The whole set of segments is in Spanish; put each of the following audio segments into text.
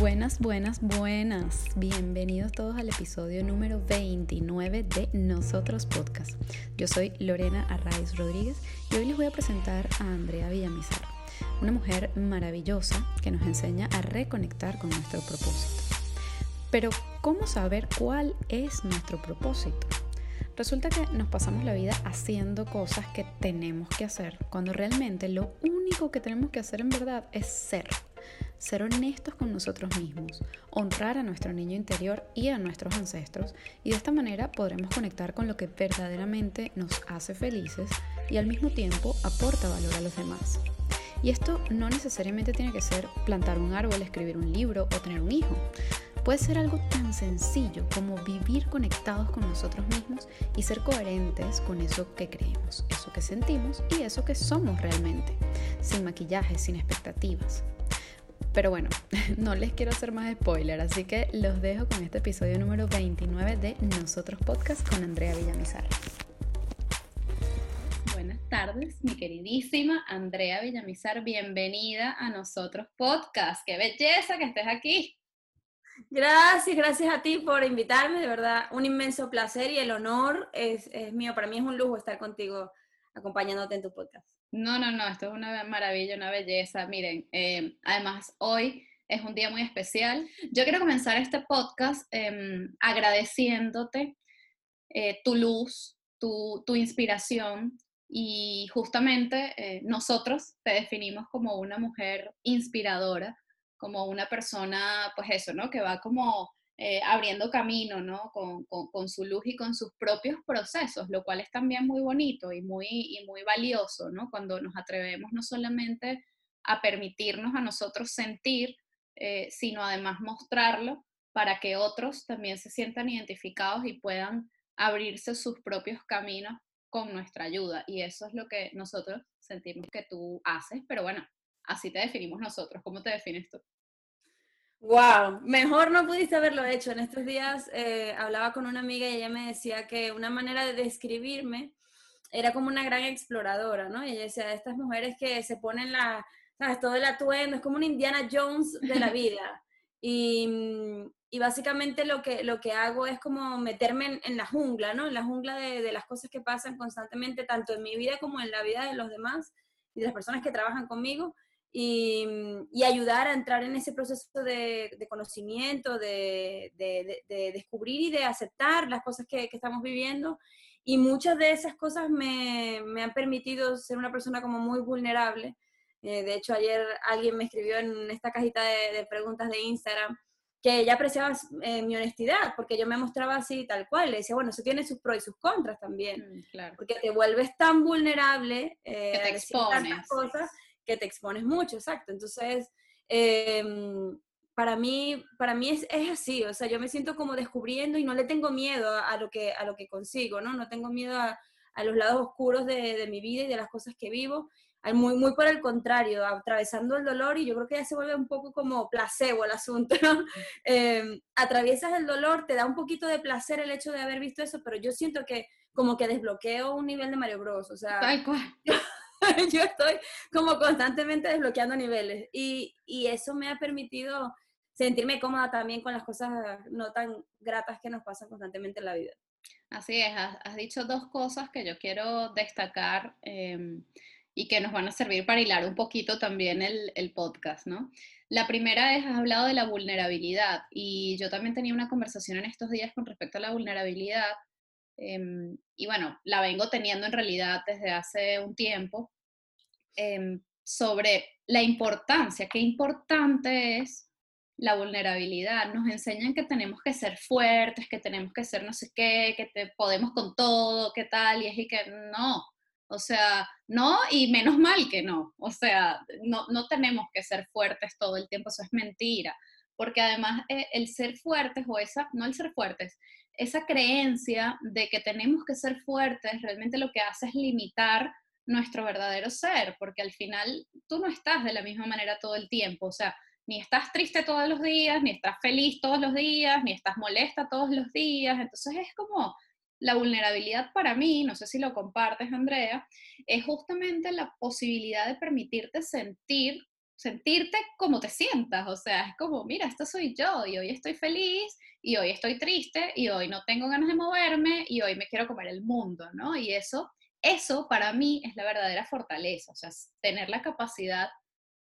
Buenas, buenas, buenas. Bienvenidos todos al episodio número 29 de Nosotros Podcast. Yo soy Lorena Arraiz Rodríguez y hoy les voy a presentar a Andrea Villamizar, una mujer maravillosa que nos enseña a reconectar con nuestro propósito. Pero, ¿cómo saber cuál es nuestro propósito? Resulta que nos pasamos la vida haciendo cosas que tenemos que hacer, cuando realmente lo único que tenemos que hacer en verdad es ser ser honestos con nosotros mismos, honrar a nuestro niño interior y a nuestros ancestros y de esta manera podremos conectar con lo que verdaderamente nos hace felices y al mismo tiempo aporta valor a los demás. Y esto no necesariamente tiene que ser plantar un árbol, escribir un libro o tener un hijo. Puede ser algo tan sencillo como vivir conectados con nosotros mismos y ser coherentes con eso que creemos, eso que sentimos y eso que somos realmente, sin maquillaje, sin expectativas. Pero bueno, no les quiero hacer más spoiler, así que los dejo con este episodio número 29 de Nosotros Podcast con Andrea Villamizar. Buenas tardes, mi queridísima Andrea Villamizar, bienvenida a Nosotros Podcast. ¡Qué belleza que estés aquí! Gracias, gracias a ti por invitarme, de verdad, un inmenso placer y el honor es, es mío. Para mí es un lujo estar contigo acompañándote en tu podcast. No, no, no, esto es una maravilla, una belleza. Miren, eh, además hoy es un día muy especial. Yo quiero comenzar este podcast em, agradeciéndote eh, tu luz, tu, inspiración y justamente eh, nosotros te definimos como una mujer inspiradora, como una persona, pues eso, ¿no? Que va como eh, abriendo camino, ¿no? Con, su luz y con sus propios procesos, lo cual es también muy bonito y muy, y muy valioso, ¿no? Cuando nos atrevemos no solamente a permitirnos a nosotros sentir, eh, sino además mostrarlo para que otros también se sientan identificados y puedan abrirse sus propios caminos con nuestra ayuda. Y eso es lo que nosotros sentimos que tú haces, pero bueno, así te definimos nosotros. ¿Cómo te defines tú? Wow, mejor no pudiste haberlo hecho. En estos días eh, hablaba con una amiga y ella me decía que una manera de describirme era como una gran exploradora, ¿no? Y ella decía, estas mujeres que se ponen la, ¿sabes? Todo el atuendo, es como una Indiana Jones de la vida. Y, y básicamente lo que, lo que hago es como meterme en, la jungla, ¿no? En la jungla de, de las cosas que pasan constantemente, tanto en mi vida como en la vida de los demás y de las personas que trabajan conmigo y, y, ayudar a entrar en ese proceso de, de conocimiento, de, de, de, descubrir y de aceptar las cosas que, que, estamos viviendo. Y muchas de esas cosas me, me han permitido ser una persona como muy vulnerable. Eh, de hecho, ayer alguien me escribió en esta cajita de, preguntas de Instagram que ella apreciaba eh, mi honestidad, porque yo me mostraba así tal cual. Le decía, bueno, eso tiene sus pros y sus contras también. Mm, claro. Porque te vuelves tan vulnerable eh, que te expones. cosas que te expones mucho, exacto. Entonces, em, para mí, para mí es, es, así, o sea, yo me siento como descubriendo y no le tengo miedo a, lo, que, a lo que consigo, ¿no? No tengo miedo a, a los lados oscuros de, de, mi vida y de las cosas que vivo. Muy, muy por el contrario, atravesando el dolor y yo creo que ya se vuelve un poco como placebo el asunto, ¿no? Eh, atraviesas el dolor, te da un poquito de placer el hecho de haber visto eso, pero yo siento que como que desbloqueo un nivel de Mario Bros, o sea... Tal cual. yo estoy como constantemente desbloqueando niveles y, y, eso me ha permitido sentirme cómoda también con las cosas no tan gratas que nos pasan constantemente en la vida. Así es, has, dicho dos cosas que yo quiero destacar em, y que nos van a servir para hilar un poquito también el, el, podcast, ¿no? La primera es, has hablado de la vulnerabilidad y yo también tenía una conversación en estos días con respecto a la vulnerabilidad Em, y bueno, la vengo teniendo en realidad desde hace un tiempo, em, sobre la importancia, qué importante es la vulnerabilidad. Nos enseñan que tenemos que ser fuertes, que tenemos que ser no sé qué, que podemos con todo, qué tal, y es y que no. O sea, no, y menos mal que no. O sea, no, no tenemos que ser fuertes todo el tiempo, eso es mentira. Porque además eh, el ser fuertes, o esa, no el ser fuertes, esa creencia de que tenemos que ser fuertes realmente lo que hace es limitar nuestro verdadero ser, porque al final tú no estás de la misma manera todo el tiempo, o sea, ni estás triste todos los días, ni estás feliz todos los días, ni estás molesta todos los días, entonces es como la vulnerabilidad para mí, no sé si lo compartes Andrea, es justamente la posibilidad de permitirte sentir sentirte como te sientas, o sea, es como, mira, esto soy yo y hoy estoy feliz y hoy estoy triste y hoy no tengo ganas de moverme y hoy me quiero comer el mundo, ¿no? Y eso, eso para mí es la verdadera fortaleza, o sea, tener la capacidad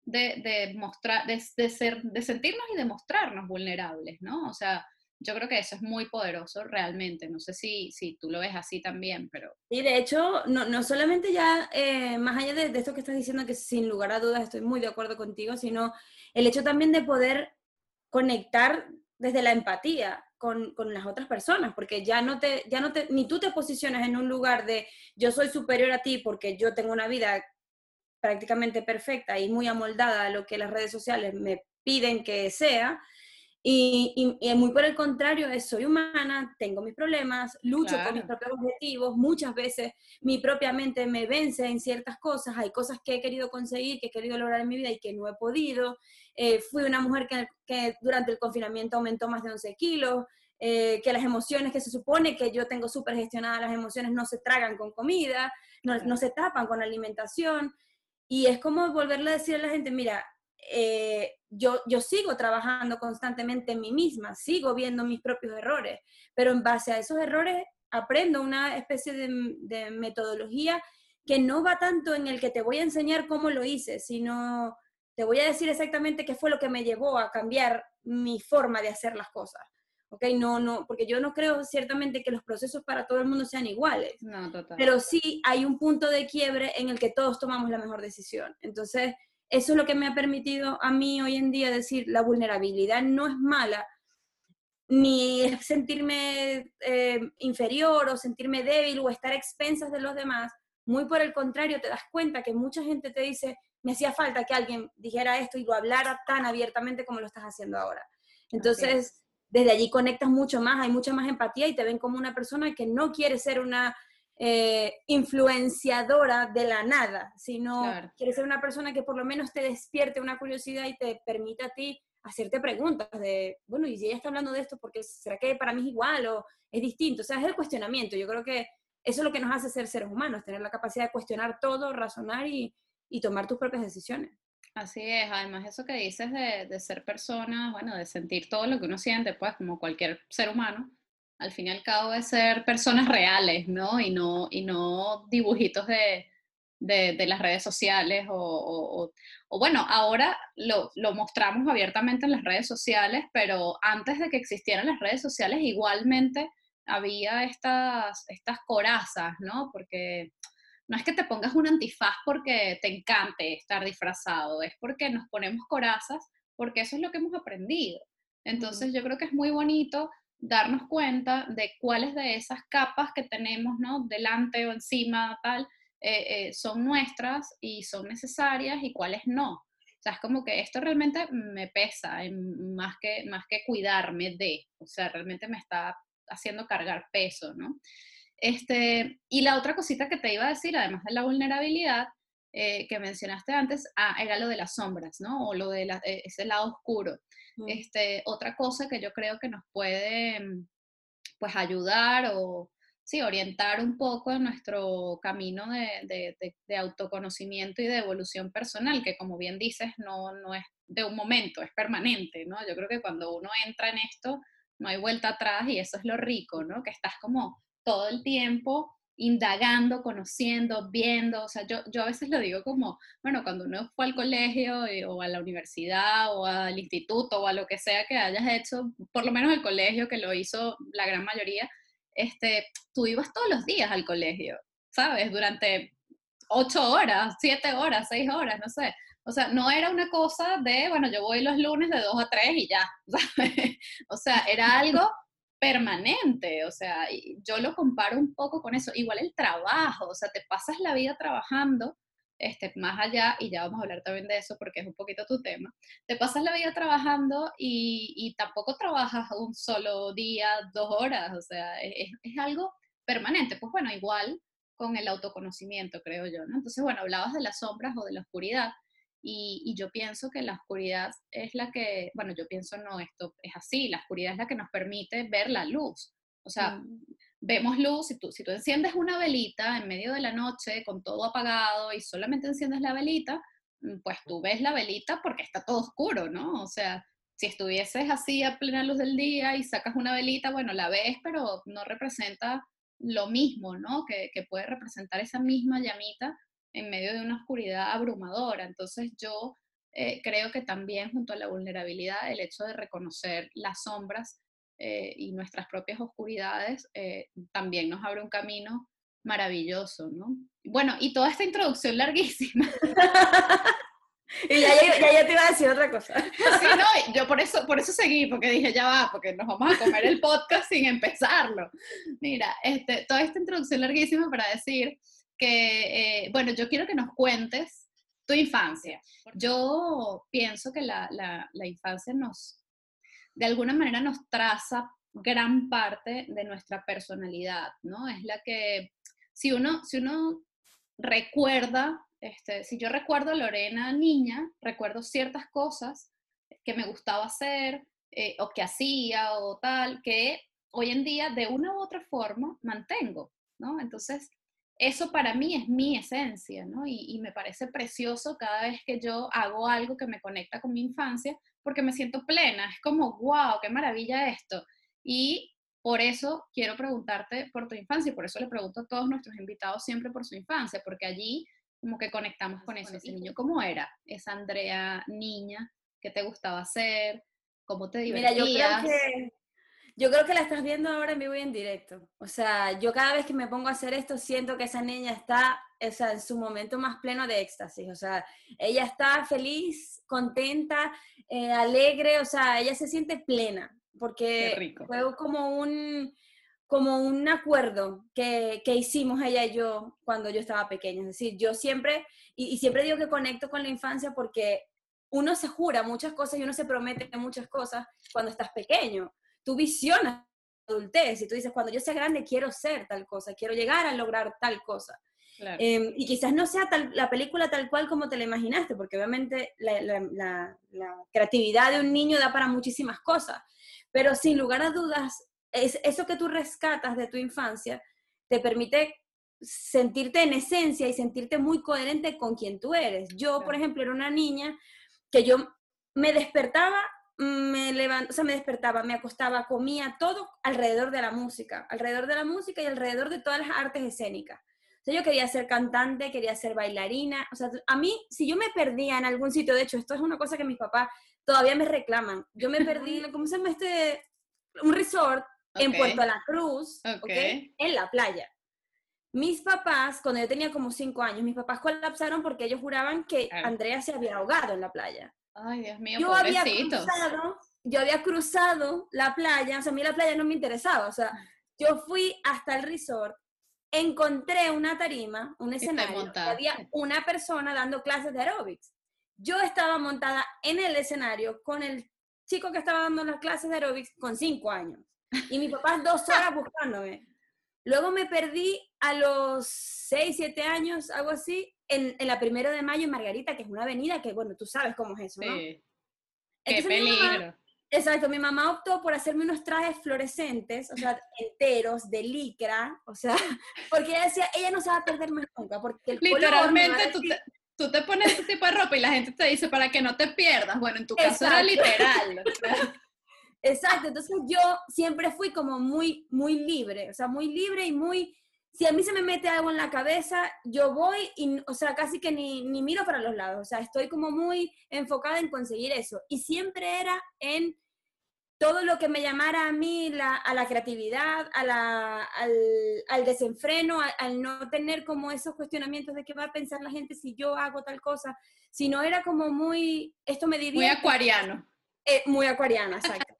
de, mostrar, de, de, ser, de sentirnos y de mostrarnos vulnerables, ¿no? O sea, yo creo que eso es muy poderoso realmente. No sé si, si tú lo ves así también, pero... Y de hecho, no, no solamente ya, eh, más allá de, esto que estás diciendo, que sin lugar a dudas estoy muy de acuerdo contigo, sino el hecho también de poder conectar desde la empatía con, con, las otras personas, porque ya no te, ya no te, ni tú te posicionas en un lugar de yo soy superior a ti porque yo tengo una vida prácticamente perfecta y muy amoldada a lo que las redes sociales me piden que sea, y, y, muy por el contrario, es, soy humana, tengo mis problemas, lucho con mis propios objetivos, muchas veces mi propia mente me vence en ciertas cosas, hay cosas que he querido conseguir, que he querido lograr en mi vida y que no he podido. Eh, fui una mujer que, que, durante el confinamiento aumentó más de 11 kilos, eh, que las emociones que se supone que yo tengo súper gestionadas, las emociones no se tragan con comida, no, no se tapan con alimentación. Y es como volverle a decir a la gente, mira, eh, yo, yo sigo trabajando constantemente en mí misma, sigo viendo mis propios errores, pero en base a esos errores aprendo una especie de, metodología que no va tanto en el que te voy a enseñar cómo lo hice, sino te voy a decir exactamente qué fue lo que me llevó a cambiar mi forma de hacer las cosas. ¿ok? No, no, porque yo no creo ciertamente que los procesos para todo el mundo sean iguales. No, total. Pero sí hay un punto de quiebre en el que todos tomamos la mejor decisión. Entonces, eso es lo que me ha permitido a mí hoy en día decir, la vulnerabilidad no es mala, ni es sentirme eh, inferior o sentirme débil o estar a expensas de los demás. Muy por el contrario, te das cuenta que mucha gente te dice, me hacía falta que alguien dijera esto y lo hablara tan abiertamente como lo estás haciendo ahora. Entonces, desde allí conectas mucho más, hay mucha más empatía y te ven como una persona que no quiere ser una eh, influenciadora de la nada, sino quiere ser una persona que por lo menos te despierte una curiosidad y te permita a ti hacerte preguntas de, bueno, y si ella está hablando de esto, porque será que para mí es igual o es distinto? O sea, es el cuestionamiento. Yo creo que eso es lo que nos hace ser seres humanos, tener la capacidad de cuestionar todo, razonar y, y tomar tus propias decisiones. Así es, además eso que dices de, de, ser persona, bueno, de sentir todo lo que uno siente, pues como cualquier ser humano, al fin y al cabo de ser personas reales, ¿no? Y no, y no dibujitos de, de, las redes sociales o, o, bueno, ahora lo, lo, mostramos abiertamente en las redes sociales, pero antes de que existieran las redes sociales igualmente había estas, estas corazas, ¿no? Porque no es que te pongas un antifaz porque te encante estar disfrazado, es porque nos ponemos corazas porque eso es lo que hemos aprendido. Entonces yo creo que es muy bonito darnos cuenta de cuáles de esas capas que tenemos, ¿no? Delante o encima, tal, eh, eh, son nuestras y son necesarias y cuáles no. O sea, es como que esto realmente me pesa más, que, más que cuidarme de, o sea, realmente me está haciendo cargar peso, ¿no? Este, y la otra cosita que te iba a decir, además de la vulnerabilidad, eh, que mencionaste antes, ah, era lo de las sombras, ¿no? O lo de ese lado oscuro. Este, otra cosa que yo creo que nos puede mm, pues ayudar o sí, orientar un poco en nuestro camino de, de, autoconocimiento y de evolución personal, que como bien dices, no, no es de un momento, es permanente, ¿no? Yo creo que cuando uno entra en esto, no hay vuelta atrás y eso es lo rico, ¿no? Que estás como todo el tiempo indagando, conociendo, viendo, o sea, yo, yo a veces lo digo como, bueno, cuando uno fue al colegio eh, o a la universidad o al instituto o a lo que sea que hayas hecho, por lo menos el colegio que lo hizo la gran mayoría, este, tú ibas todos los días al colegio, ¿sabes? Durante ocho horas, siete horas, seis horas, no sé. O sea, no era una cosa de, bueno, yo voy los lunes de dos a tres y ya, ¿sabes? O sea, era algo permanente, o sea, yo lo comparo un poco con eso, igual el trabajo, o sea, te pasas la vida trabajando, este, más allá, y ya vamos a hablar también de eso porque es un poquito tu tema, te pasas la vida trabajando y, y tampoco trabajas un solo día, dos horas, o sea, es, es, algo permanente, pues bueno, igual con el autoconocimiento, creo yo, ¿no? Entonces, bueno, hablabas de las sombras o de la oscuridad, y, yo pienso que la oscuridad es la que, bueno, yo pienso no, esto es así, la oscuridad es la que nos permite ver la luz. O sea, mm. vemos luz, si tú, si tú enciendes una velita en medio de la noche con todo apagado y solamente enciendes la velita, mm, pues tú ves la velita porque está todo oscuro, ¿no? O sea, si estuvieses así a plena luz del día y sacas una velita, bueno, la ves, pero no representa lo mismo, ¿no? Que, que puede representar esa misma llamita en medio de una oscuridad abrumadora. Entonces yo eh, creo que también junto a la vulnerabilidad, el hecho de reconocer las sombras eh, y nuestras propias oscuridades eh, también nos abre un camino maravilloso, ¿no? Bueno, y toda esta introducción larguísima. y ya, ya, te iba a decir otra cosa. sí, no, yo por eso, por eso seguí, porque dije, ya va, porque nos vamos a comer el podcast sin empezarlo. Mira, este, toda esta introducción larguísima para decir que, eh, bueno, yo quiero que nos cuentes tu infancia. Yo pienso que la, la, la infancia nos, de alguna manera nos traza gran parte de nuestra personalidad, ¿no? Es la que, si uno, si uno recuerda, este, si yo recuerdo a Lorena niña, recuerdo ciertas cosas que me gustaba hacer eh, o que hacía o tal, que hoy en día de una u otra forma mantengo, ¿no? Entonces, eso para mí es mi esencia, ¿no? Y, y, me parece precioso cada vez que yo hago algo que me conecta con mi infancia, porque me siento plena, es como, wow, qué maravilla esto. Y por eso quiero preguntarte por tu infancia y por eso le pregunto a todos nuestros invitados siempre por su infancia, porque allí como que conectamos con eso, ese niño. ¿Cómo era esa Andrea niña? ¿Qué te gustaba hacer? ¿Cómo te divertías? Mira, yo creo que yo creo que la estás viendo ahora en vivo y en directo. O sea, yo cada vez que me pongo a hacer esto siento que esa niña está o sea, en su momento más pleno de éxtasis. O sea, ella está feliz, contenta, eh, alegre, o sea, ella se siente plena. Porque fue como un, como un acuerdo que, que, hicimos ella y yo cuando yo estaba pequeña. Es decir, yo siempre, y, y siempre digo que conecto con la infancia porque uno se jura muchas cosas y uno se promete muchas cosas cuando estás pequeño tú visionas adultez y tú dices, cuando yo sea grande quiero ser tal cosa, quiero llegar a lograr tal cosa. Em, y quizás no sea tal, la película tal cual como te la imaginaste, porque obviamente la, creatividad de un niño da para muchísimas cosas, pero sin lugar a dudas, es, eso que tú rescatas de tu infancia te permite sentirte en esencia y sentirte muy coherente con quien tú eres. Yo, por ejemplo, era una niña que yo me despertaba me levant, o sea, me despertaba, me acostaba, comía todo alrededor de la música, alrededor de la música y alrededor de todas las artes escénicas. O sea, yo quería ser cantante, quería ser bailarina, o sea, a mí, si yo me perdía en algún sitio, de hecho, esto es una cosa que mis papás todavía me reclaman, yo me perdí, ¿cómo se llama este? Un resort en Puerto La Cruz, okay. en la playa. Mis papás, cuando yo tenía como cinco años, mis papás colapsaron porque ellos juraban que Andrea se había ahogado en la playa. Ay, Dios mío, yo había cruzado, yo había cruzado la playa, o sea, a mí la playa no me interesaba, o sea, yo fui hasta el resort, encontré una tarima, un escenario, y había una persona dando clases de aerobics. Yo estaba montada en el escenario con el chico que estaba dando las clases de aerobics con cinco años. Y mi papá dos horas buscándome. Luego me perdí a los seis, siete años, algo así, en, la primero de mayo en Margarita, que es una avenida que, bueno, tú sabes cómo es eso, ¿no? Sí. Qué peligro. exacto, mi mamá optó por hacerme unos trajes fluorescentes, o sea, enteros, de licra, o sea, porque ella decía, ella no se va a perder más nunca, porque el Literalmente tú, te, tú te pones ese tipo de ropa y la gente te dice, para que no te pierdas, bueno, en tu caso era literal. Exacto, entonces yo siempre fui como muy, muy libre, o sea, muy libre y muy si a mí se me mete algo en la cabeza, yo voy y, o sea, casi que ni, ni, miro para los lados, o sea, estoy como muy enfocada en conseguir eso. Y siempre era en todo lo que me llamara a mí la, a la creatividad, a la, al, al, desenfreno, al, no tener como esos cuestionamientos de qué va a pensar la gente si yo hago tal cosa, sino era como muy, esto me divierte. Muy acuariano. Eh, muy acuariana, exacto.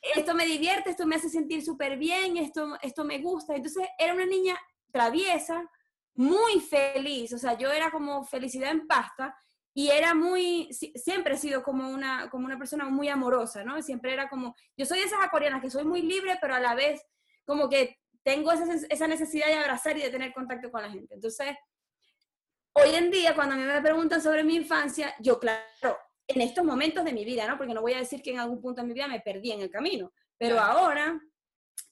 esto me divierte, esto me hace sentir súper bien, esto, esto me gusta. Entonces era una niña traviesa, muy feliz, o sea, yo era como felicidad en pasta y era muy, siempre he sido como una, como una persona muy amorosa, ¿no? Siempre era como, yo soy de esas acuarianas que soy muy libre, pero a la vez como que tengo esa, esa necesidad de abrazar y de tener contacto con la gente. Entonces, hoy en día, cuando a mí me preguntan sobre mi infancia, yo, claro, en estos momentos de mi vida, ¿no? Porque no voy a decir que en algún punto de mi vida me perdí en el camino, pero ahora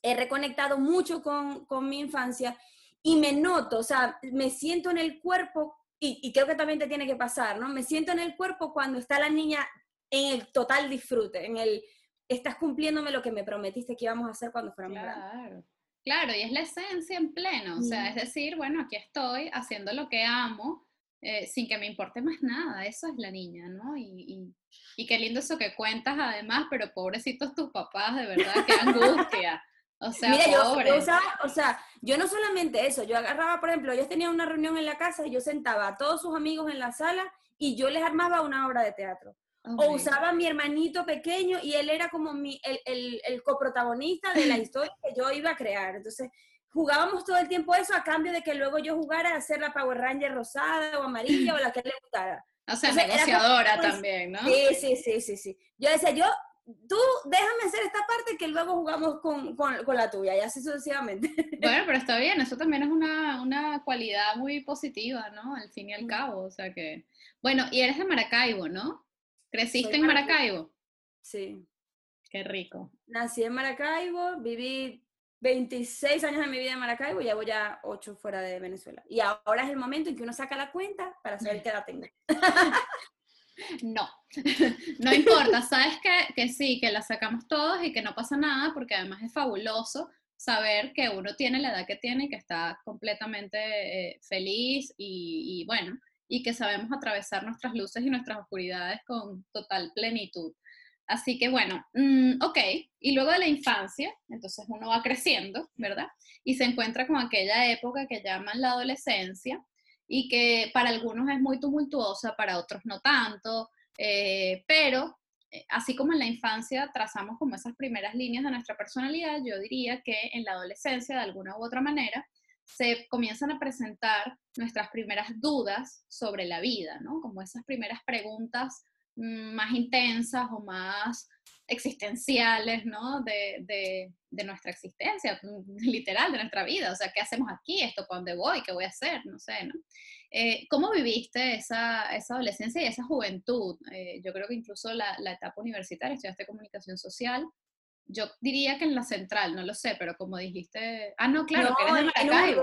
he reconectado mucho con, con mi infancia y me noto, o sea, me siento en el cuerpo y, creo que también te tiene que pasar, ¿no? Me siento en el cuerpo cuando está la niña en el total disfrute, en el, estás cumpliéndome lo que me prometiste que íbamos a hacer cuando fuéramos claro. Claro, y es la esencia en pleno, o sea, es decir, bueno, aquí estoy haciendo lo que amo, eh, sin que me importe más nada, eso es la niña, ¿no? Y, y, qué lindo eso que cuentas además, pero pobrecitos tus papás, de verdad, qué angustia. O sea, Mira, yo, o sea, yo no solamente eso, yo agarraba, por ejemplo, ellos tenían una reunión en la casa y yo sentaba a todos sus amigos en la sala y yo les armaba una obra de teatro. O usaba a mi hermanito pequeño y él era como mi, el, el, el, coprotagonista de la historia que yo iba a crear. Entonces, jugábamos todo el tiempo eso a cambio de que luego yo jugara a ser la Power Ranger rosada o amarilla o la que le gustara. O sea, negociadora también, ¿no? Sí, sí, sí, sí, sí. Yo decía, yo tú déjame hacer esta parte que luego jugamos con, con, con, la tuya y así sucesivamente. Bueno, pero está bien, eso también es una, una, cualidad muy positiva, ¿no? Al fin y al mm. cabo, o sea que... Bueno, y eres de Maracaibo, ¿no? ¿Creciste en Maracaibo? Sí. Qué rico. Nací en Maracaibo, viví 26 años de mi vida en Maracaibo y llevo ya 8 fuera de Venezuela. Y ahora es el momento en que uno saca la cuenta para saber qué edad tengo. No, no importa, sabes que, que, sí, que la sacamos todos y que no pasa nada, porque además es fabuloso saber que uno tiene la edad que tiene y que está completamente eh, feliz y, bueno, y que sabemos atravesar nuestras luces y nuestras oscuridades con total plenitud. Así que bueno, mm, ok, y luego de la infancia, entonces uno va creciendo, ¿verdad? Y se encuentra con aquella época que llaman la adolescencia, y que para algunos es muy tumultuosa, para otros no tanto, eh, pero eh, así como en la infancia trazamos como esas primeras líneas de nuestra personalidad, yo diría que en la adolescencia, de alguna u otra manera, se comienzan a presentar nuestras primeras dudas sobre la vida, ¿no? Como esas primeras preguntas mm, más intensas o más existenciales, ¿no? De, de, de, nuestra existencia, literal, de nuestra vida. O sea, ¿qué hacemos aquí? ¿Esto para dónde voy? ¿Qué voy a hacer? No sé, ¿no? Eh, ¿Cómo viviste esa, esa, adolescencia y esa juventud? Eh, yo creo que incluso la, la, etapa universitaria, estudiaste comunicación social. Yo diría que en la central, no lo sé, pero como dijiste... Ah, no, claro, que eres de Maracaibo.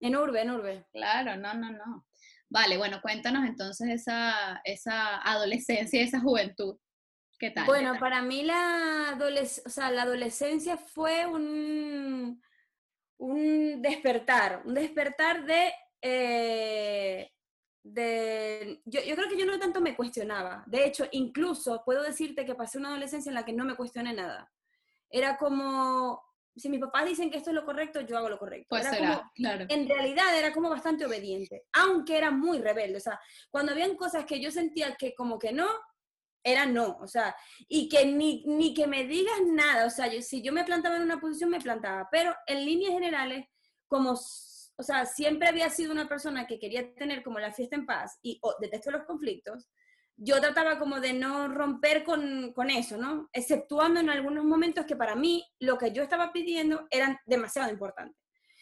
En Urbe, en Urbe, Claro, no, no, no. Vale, bueno, cuéntanos entonces esa, esa adolescencia y esa juventud. ¿Qué tal? Bueno, para mí la, o sea, la adolescencia fue un, un despertar, un despertar de... Eh, de yo, yo, creo que yo no tanto me cuestionaba. De hecho, incluso puedo decirte que pasé una adolescencia en la que no me cuestioné nada. Era como, si mis papás dicen que esto es lo correcto, yo hago lo correcto. Pues será, claro. En realidad era como bastante obediente, aunque era muy rebelde. O sea, cuando habían cosas que yo sentía que como que no, era no, o sea, y que ni, ni que me digas nada, o sea, yo, si yo me plantaba en una posición, me plantaba, pero en líneas generales, como, o sea, siempre había sido una persona que quería tener como la fiesta en paz y detesto los conflictos, yo trataba como de no romper con, con, eso, ¿no? Exceptuando en algunos momentos que para mí lo que yo estaba pidiendo eran demasiado importantes.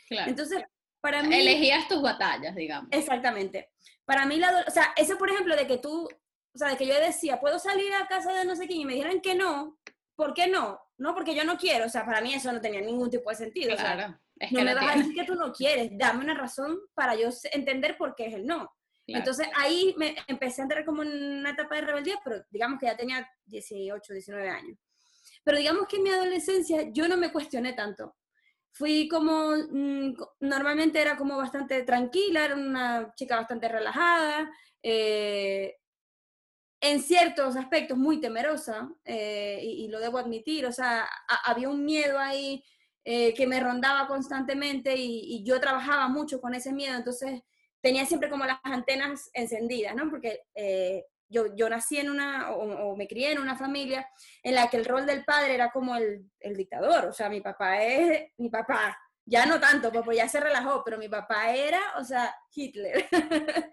Claro. Entonces, para mí... Elegías tus batallas, digamos. Exactamente. Para mí, la, o sea, eso por ejemplo de que tú o sea, de que yo decía, ¿puedo salir a casa de no sé quién? Y me dijeron que no, ¿por qué no? No, porque yo no quiero, o sea, para mí eso no tenía ningún tipo de sentido. Claro, no me vas a decir que tú no quieres, dame una razón para yo entender por qué es el no. Entonces ahí me empecé a entrar como en una etapa de rebeldía, pero digamos que ya tenía 18, 19 años. Pero digamos que en mi adolescencia yo no me cuestioné tanto. Fui como, mm, normalmente era como bastante tranquila, era una chica bastante relajada, eh, en ciertos aspectos muy temerosa, eh, y, lo debo admitir, o sea, había un miedo ahí eh, que me rondaba constantemente y, yo trabajaba mucho con ese miedo, entonces tenía siempre como las antenas encendidas, ¿no? Porque eh, yo, yo nací en una, o, me crié en una familia en la que el rol del padre era como el, el dictador, o sea, mi papá es, mi papá, ya no tanto, pues, pues ya se relajó, pero mi papá era, o sea, Hitler.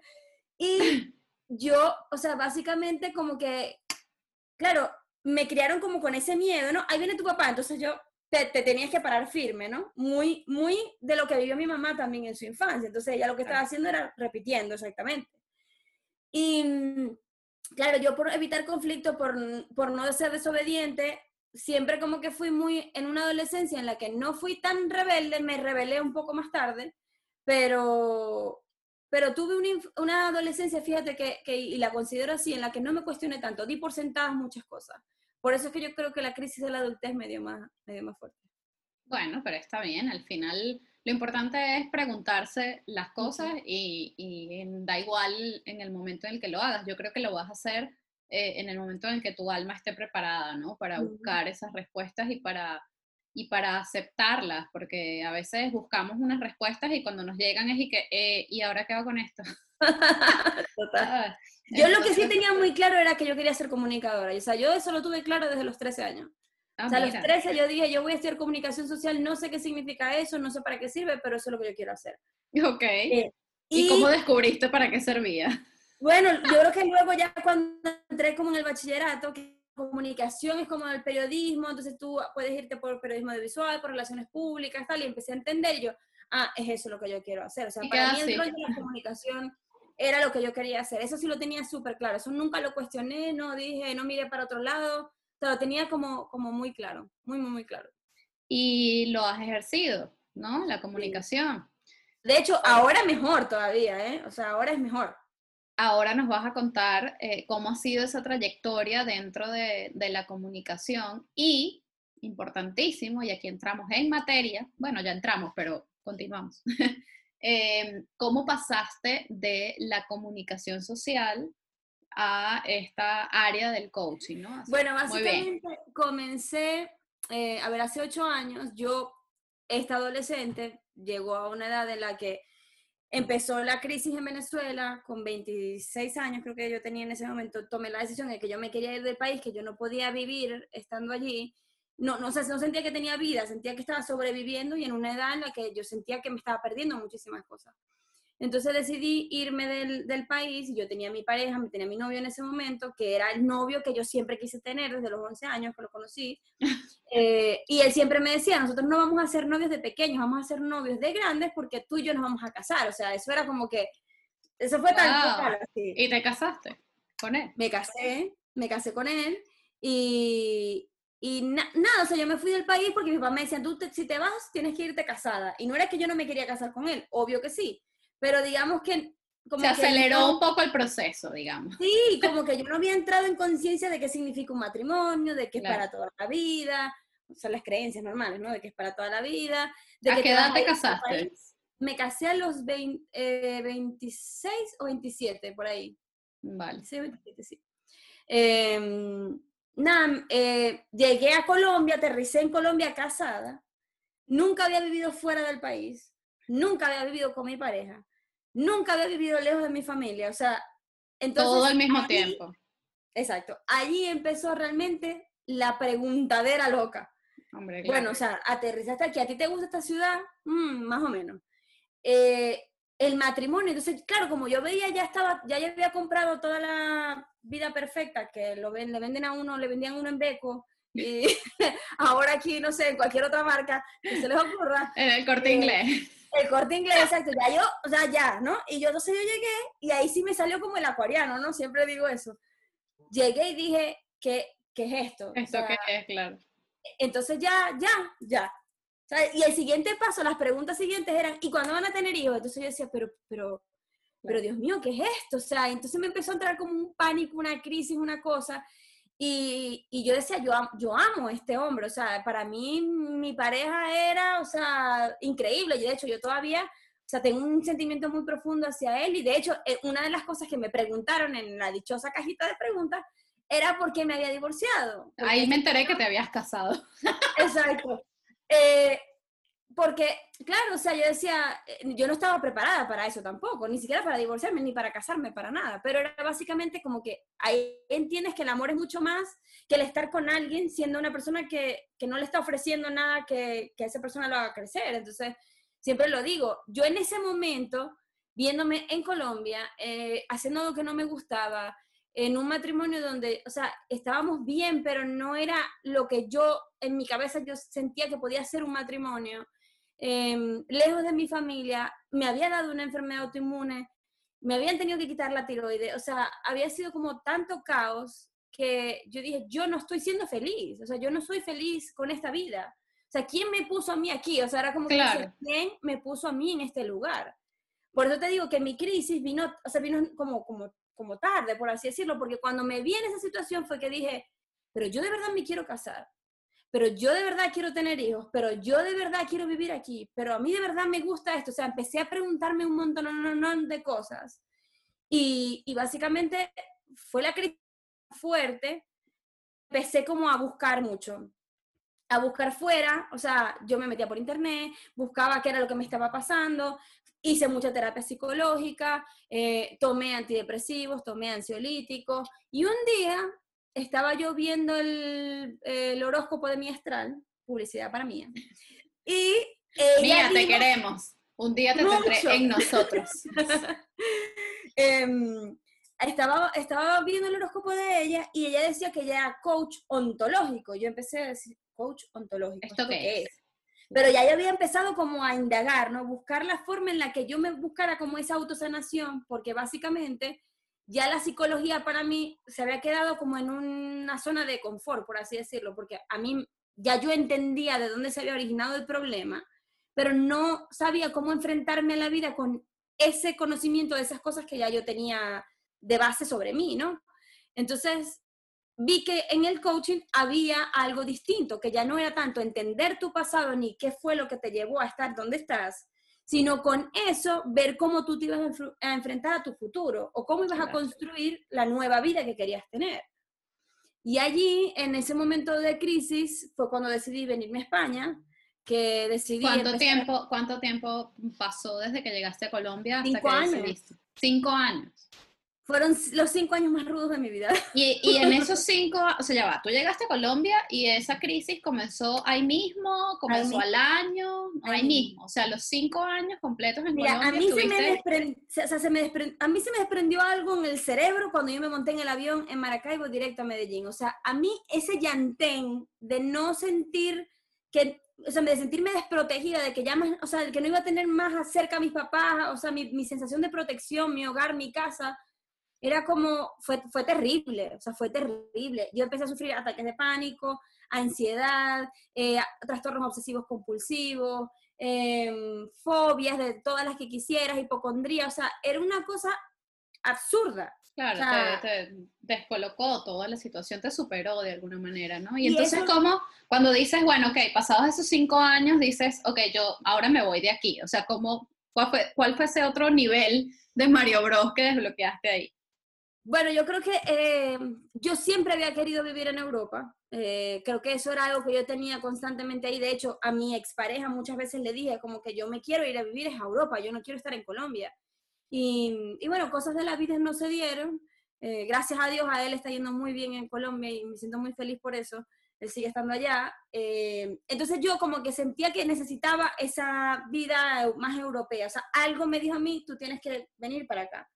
y yo, o sea, básicamente como que, claro, me criaron como con ese miedo, ¿no? Ahí viene tu papá, entonces yo te, tenías que parar firme, ¿no? Muy, muy de lo que vivió mi mamá también en su infancia. Entonces ella lo que estaba haciendo era repitiendo exactamente. Y claro, yo por evitar conflicto, por, por no ser desobediente, siempre como que fui muy en una adolescencia en la que no fui tan rebelde, me rebelé un poco más tarde, pero pero tuve una, adolescencia, fíjate que, que, y la considero así, en la que no me cuestioné tanto, di por sentadas muchas cosas. Por eso es que yo creo que la crisis de la adultez me dio más, me más fuerte. Bueno, pero está bien, al final lo importante es preguntarse las cosas y, y, da igual en el momento en el que lo hagas. Yo creo que lo vas a hacer eh, en el momento en que tu alma esté preparada, ¿no? Para buscar esas respuestas y para, y para aceptarlas, porque a veces buscamos unas respuestas y cuando nos llegan es y que, eh, ¿y ahora qué hago con esto? Total. Yo lo que sí tenía muy claro era que yo quería ser comunicadora. O sea, yo eso lo tuve claro desde los 13 años. Ah, o sea, a los 13 yo dije, yo voy a estudiar comunicación social, no sé qué significa eso, no sé para qué sirve, pero eso es lo que yo quiero hacer. Ok. Eh, ¿Y, cómo descubriste para qué servía? Bueno, yo creo que luego ya cuando entré como en el bachillerato, que comunicación es como el periodismo, entonces tú puedes irte por periodismo audiovisual, por relaciones públicas, tal, y empecé a entender yo, ah, es eso lo que yo quiero hacer. O sea, para mí el rollo de la comunicación era lo que yo quería hacer. Eso sí lo tenía súper claro. Eso nunca lo cuestioné, no dije, no miré para otro lado. O lo tenía como, como muy claro, muy, muy, muy claro. Y lo has ejercido, ¿no? La comunicación. De hecho, ahora mejor todavía, ¿eh? O sea, ahora es mejor. Ahora nos vas a contar eh, cómo ha sido esa trayectoria dentro de, de la comunicación y, importantísimo, y aquí entramos en materia, bueno, ya entramos, pero continuamos. Em, ¿cómo pasaste de la comunicación social a esta área del coaching? ¿no? bueno, básicamente comencé, eh, a ver, hace ocho años, yo, esta adolescente, llegó a una edad en la que empezó la crisis en Venezuela, con 26 años creo que yo tenía en ese momento, tomé la decisión de que yo me quería ir del país, que yo no podía vivir estando allí, no, no, no sentía que tenía vida, sentía que estaba sobreviviendo y en una edad en la que yo sentía que me estaba perdiendo muchísimas cosas. Entonces decidí irme del, del país y yo tenía mi pareja, me tenía mi novio en ese momento, que era el novio que yo siempre quise tener desde los 11 años que lo conocí. Eh, y él siempre me decía, nosotros no vamos a ser novios de pequeños, vamos a ser novios de grandes porque tú y yo nos vamos a casar. O sea, eso era como que, eso fue tan... ¿Y te casaste con él? Me casé, me casé con él y, y nada, o sea, yo me fui del país porque mi papá me decía, tú si te vas, tienes que irte casada. Y no era que yo no me quería casar con él, obvio que sí, pero digamos que... Como Se aceleró un poco el proceso, digamos. Sí, como que yo no había entrado en conciencia de qué significa un matrimonio, de que es para toda la vida, son las creencias normales, ¿no? De que es para toda la vida. De ¿A que qué edad te casaste? Me casé a los 20, 26 eh, o 27, por ahí. Vale. Sí, 27, sí. Eh, nada, eh, llegué a Colombia, aterricé en Colombia casada, nunca había vivido fuera del país, nunca había vivido con mi pareja, nunca había vivido lejos de mi familia, o sea, entonces... Todo al mismo tiempo. Exacto, allí empezó realmente la preguntadera loca. Bueno, o sea, aterrizaste aquí, ¿a ti te gusta esta ciudad? Mm, más o menos. Eh, el matrimonio, entonces, claro, como yo veía, ya estaba, ya había comprado toda la vida perfecta que lo ven, le venden a uno, le vendían a uno en Beco, y ahora aquí, no sé, en cualquier otra marca, que se les ocurra. En el corte eh, inglés. El corte inglés, exacto, ya yo, o sea, ya, ¿no? Y yo entonces yo llegué y ahí sí me salió como el acuariano, ¿no? Siempre digo eso. Llegué y dije, ¿qué, qué es esto? Esto qué es, claro. Entonces ya, ya, ya. y el siguiente paso, las preguntas siguientes eran, ¿y cuándo van a tener hijos? Entonces yo decía, pero, pero, pero Dios mío, ¿qué es esto? O sea, entonces me empezó a entrar como un pánico, una crisis, una cosa. Y, y, yo decía, yo, yo amo a este hombre, o sea, para mí mi pareja era, o sea, increíble. Y de hecho, yo todavía, o sea, tengo un sentimiento muy profundo hacia él. Y de hecho, eh, una de las cosas que me preguntaron en la dichosa cajita de preguntas era por qué me había divorciado. Ahí me enteré que te habías casado. Exacto. Eh, porque, claro, o sea, yo decía, eh, yo no estaba preparada para eso tampoco, ni siquiera para divorciarme, ni para casarme, para nada, pero era básicamente como que ahí entiendes que el amor es mucho más que el estar con alguien siendo una persona que, que no le está ofreciendo nada que, que esa persona lo haga crecer. Entonces, siempre lo digo, yo en ese momento, viéndome en Colombia, eh, haciendo algo que no me gustaba, en un matrimonio donde, o sea, estábamos bien, pero no era lo que yo, en mi cabeza, yo sentía que podía ser un matrimonio Em, lejos de mi familia, me había dado una enfermedad autoinmune, me habían tenido que quitar la tiroide, o sea, había sido como tanto caos que yo dije, yo no estoy siendo feliz, o sea, yo no soy feliz con esta vida. O sea, ¿quién me puso a mí aquí? O sea, era como que, ¿quién me puso a mí en este lugar? Por eso te digo que mi crisis vino, o sea, vino como, como, como tarde, por así decirlo, porque cuando me vi en esa situación fue que dije, pero yo de verdad me quiero casar, pero yo de verdad quiero tener hijos, pero yo de verdad quiero vivir aquí, pero a mí de verdad me gusta esto. O sea, empecé a preguntarme un montón de cosas. Y, y básicamente fue la crisis fuerte. Empecé como a buscar mucho a buscar fuera, o sea, yo me metía por internet, buscaba qué era lo que me estaba pasando, hice mucha terapia psicológica, eh, tomé antidepresivos, tomé ansiolíticos, y un día estaba yo viendo el, horóscopo de mi astral, publicidad para mí, y Mía, te queremos. Un día te tendré en nosotros. Em, estaba, estaba viendo el horóscopo de ella y ella decía que ella era coach ontológico. Yo empecé a decir, coach ontológico. ¿Esto, qué es? Pero ya yo había empezado como a indagar, ¿no? Buscar la forma en la que yo me buscara como esa autosanación, porque básicamente ya la psicología para mí se había quedado como en una zona de confort, por así decirlo, porque a mí ya yo entendía de dónde se había originado el problema, pero no sabía cómo enfrentarme a la vida con ese conocimiento de esas cosas que ya yo tenía de base sobre mí, ¿no? Entonces, vi que en el coaching había algo distinto, que ya no era tanto entender tu pasado ni qué fue lo que te llevó a estar donde estás, sino con eso ver cómo tú te ibas a enfrentar a tu futuro o cómo ibas a construir la nueva vida que querías tener. Y allí, en ese momento de crisis, fue cuando decidí venirme a España, que decidí... ¿Cuánto, tiempo, ¿cuánto tiempo pasó desde que llegaste a Colombia hasta Cinco que años. Cinco años. Fueron los cinco años más rudos de mi vida. Y, y, en esos cinco, o sea, ya va, tú llegaste a Colombia y esa crisis comenzó ahí mismo, comenzó al año, ahí, mismo. o sea, los cinco años completos en Colombia. A mí, se me o sea, se me a mí se me desprendió algo en el cerebro cuando yo me monté en el avión en Maracaibo directo a Medellín. O sea, a mí ese llantén de no sentir que, o sea, de sentirme desprotegida, de que ya más, o sea, que no iba a tener más cerca a mis papás, o sea, mi, mi sensación de protección, mi hogar, mi casa era como, fue, fue terrible, o sea, fue terrible. Yo empecé a sufrir ataques de pánico, ansiedad, eh, trastornos obsesivos compulsivos, em, fobias de todas las que quisieras, hipocondría, o sea, era una cosa absurda. Claro, te, descolocó toda la situación, te superó de alguna manera, ¿no? Y, entonces, ¿cómo, cuando dices, bueno, ok, pasados esos cinco años, dices, ok, yo ahora me voy de aquí? O sea, ¿cómo, cuál, fue, ¿cuál fue ese otro nivel de Mario Bros que desbloqueaste ahí? Bueno, yo creo que eh, yo siempre había querido vivir en Europa. Eh, creo que eso era algo que yo tenía constantemente ahí. De hecho, a mi expareja muchas veces le dije como que yo me quiero ir a vivir a Europa, yo no quiero estar en Colombia. Y, bueno, cosas de la vida no se dieron. Eh, gracias a Dios a él está yendo muy bien en Colombia y me siento muy feliz por eso. Él sigue estando allá. entonces yo como que sentía que necesitaba esa vida más europea. O sea, algo me dijo a mí, tú tienes que venir para acá.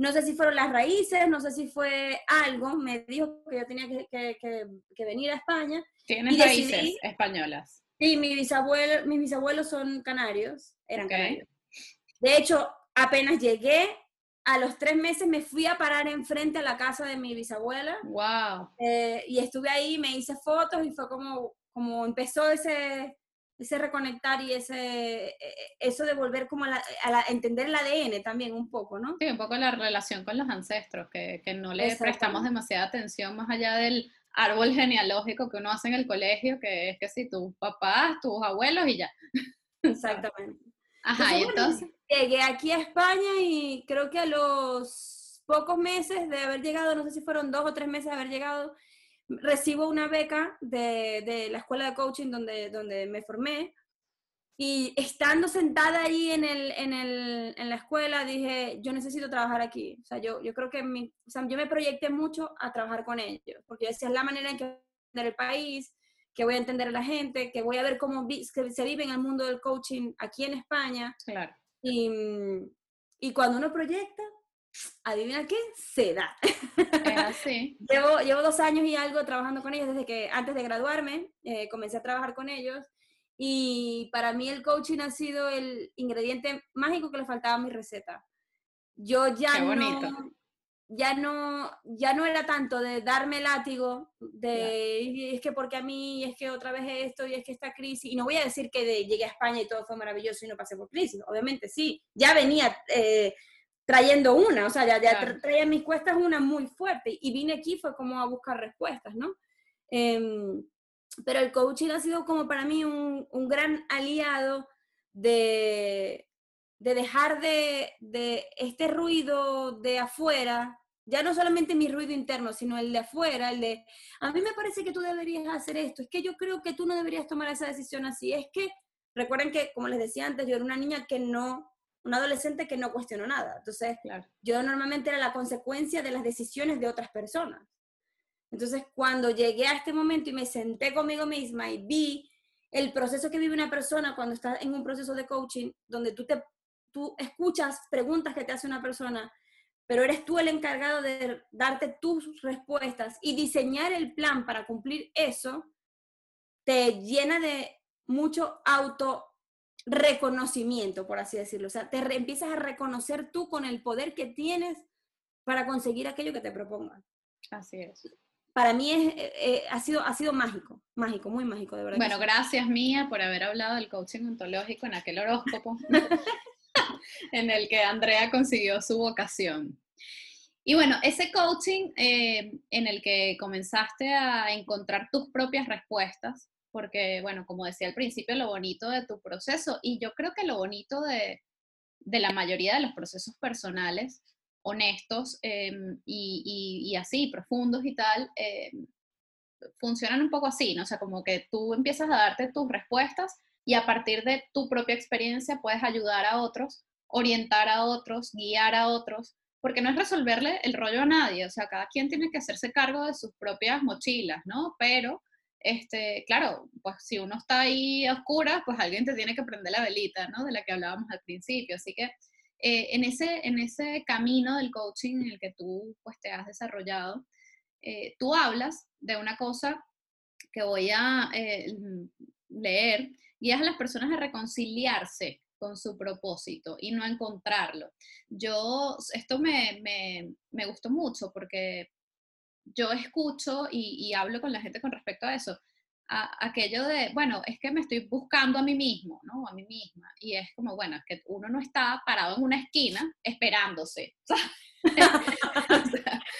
No sé si fueron las raíces, no sé si fue algo, me dijo que yo tenía que, venir a España. ¿Tienes raíces españolas? Sí, mi bisabuelo, mis bisabuelos son canarios, eran canarios. De hecho, apenas llegué, a los tres meses me fui a parar enfrente a la casa de mi bisabuela. ¡Wow! Eh, y estuve ahí, me hice fotos y fue como, como empezó ese, ese reconectar y ese, e, e, eso de volver como a, entender el ADN también un poco, ¿no? Sí, un poco la relación con los ancestros, que, que no le prestamos demasiada atención más allá del árbol genealógico que uno hace en el colegio, que es que si tus papás, tus abuelos y ya. Exactamente. Ajá, y entonces... Llegué aquí a España y creo que a los pocos meses de haber llegado, no sé si fueron dos o tres meses de haber llegado, recibo una beca de, de, la escuela de coaching donde, donde me formé y estando sentada ahí en, el, en, el, en la escuela dije, yo necesito trabajar aquí. O sea, yo, yo creo que mi, o sea, yo me proyecté mucho a trabajar con ellos, porque esa es la manera en que voy a entender el país, que voy a entender a la gente, que voy a ver cómo se vive en el mundo del coaching aquí en España. Claro. Y, y cuando uno proyecta, adivina qué, se da. llevo, llevo dos años y algo trabajando con ellos desde que antes de graduarme, eh, comencé a trabajar con ellos. Y para mí el coaching ha sido el ingrediente mágico que le faltaba a mi receta. Yo ya no... ya no, ya no era tanto de darme látigo, de es que porque a mí, es que otra vez esto, y es que esta crisis, y no voy a decir que llegué a España y todo fue maravilloso y no pasé por crisis, obviamente sí, ya venía eh, trayendo una, o sea, ya, ya traía mis cuestas una muy fuerte, y vine aquí fue como a buscar respuestas, ¿no? Em, pero el coaching ha sido como para mí un, un gran aliado de, de dejar de, de, este ruido de afuera, ya no solamente mi ruido interno, sino el de afuera, el de, a mí me parece que tú deberías hacer esto, es que yo creo que tú no deberías tomar esa decisión así, es que, recuerden que, como les decía antes, yo era una niña que no, una adolescente que no cuestionó nada, entonces claro. yo normalmente era la consecuencia de las decisiones de otras personas. Entonces, cuando llegué a este momento y me senté conmigo misma y vi el proceso que vive una persona cuando está en un proceso de coaching, donde tú te tú escuchas preguntas que te hace una persona, pero eres tú el encargado de darte tus respuestas y diseñar el plan para cumplir eso, te llena de mucho auto reconocimiento, por así decirlo. O sea, te empiezas a reconocer tú con el poder que tienes para conseguir aquello que te propongan. Así es. Para mí es, eh, eh, ha, sido, ha sido mágico, mágico, muy mágico, de verdad. Bueno, gracias Mía por haber hablado del coaching ontológico en aquel horóscopo. en el que Andrea consiguió su vocación. Y bueno, ese coaching eh, en el que comenzaste a encontrar tus propias respuestas, porque bueno, como decía al principio, lo bonito de tu proceso, y yo creo que lo bonito de, la mayoría de los procesos personales, honestos em, y, así, profundos y tal, em, funcionan un poco así, ¿no? O sea, como que tú empiezas a darte tus respuestas y a partir de tu propia experiencia puedes ayudar a otros, orientar a otros, guiar a otros, porque no es resolverle el rollo a nadie, o sea, cada quien tiene que hacerse cargo de sus propias mochilas, ¿no? Pero, este, claro, pues si uno está ahí a oscuras, pues alguien te tiene que prender la velita, ¿no? De la que hablábamos al principio, así que eh, en, ese, en ese camino del coaching en el que tú pues te has desarrollado, eh, tú hablas de una cosa que voy a eh, leer, guías a las personas a reconciliarse con su propósito y no encontrarlo. Yo, esto me, me, gustó mucho porque yo escucho y, hablo con la gente con respecto a eso. A, aquello de, bueno, es que me estoy buscando a mí mismo, ¿no? A mí misma. Y es como, bueno, que uno no está parado en una esquina esperándose.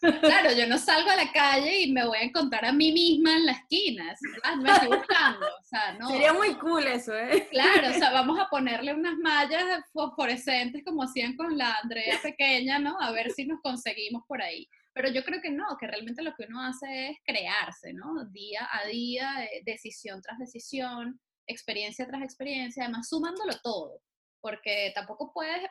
claro, yo no salgo a la calle y me voy a encontrar a mí misma en la esquina, me estoy buscando, Sería muy cool eso, ¿eh? Claro, o sea, vamos a ponerle unas mallas fosforescentes como hacían con la Andrea pequeña, ¿no? A ver si nos conseguimos por ahí. Pero yo creo que no, que realmente lo que uno hace es crearse, ¿no? Día a día, eh, decisión tras decisión, experiencia tras experiencia, además sumándolo todo, porque tampoco puedes,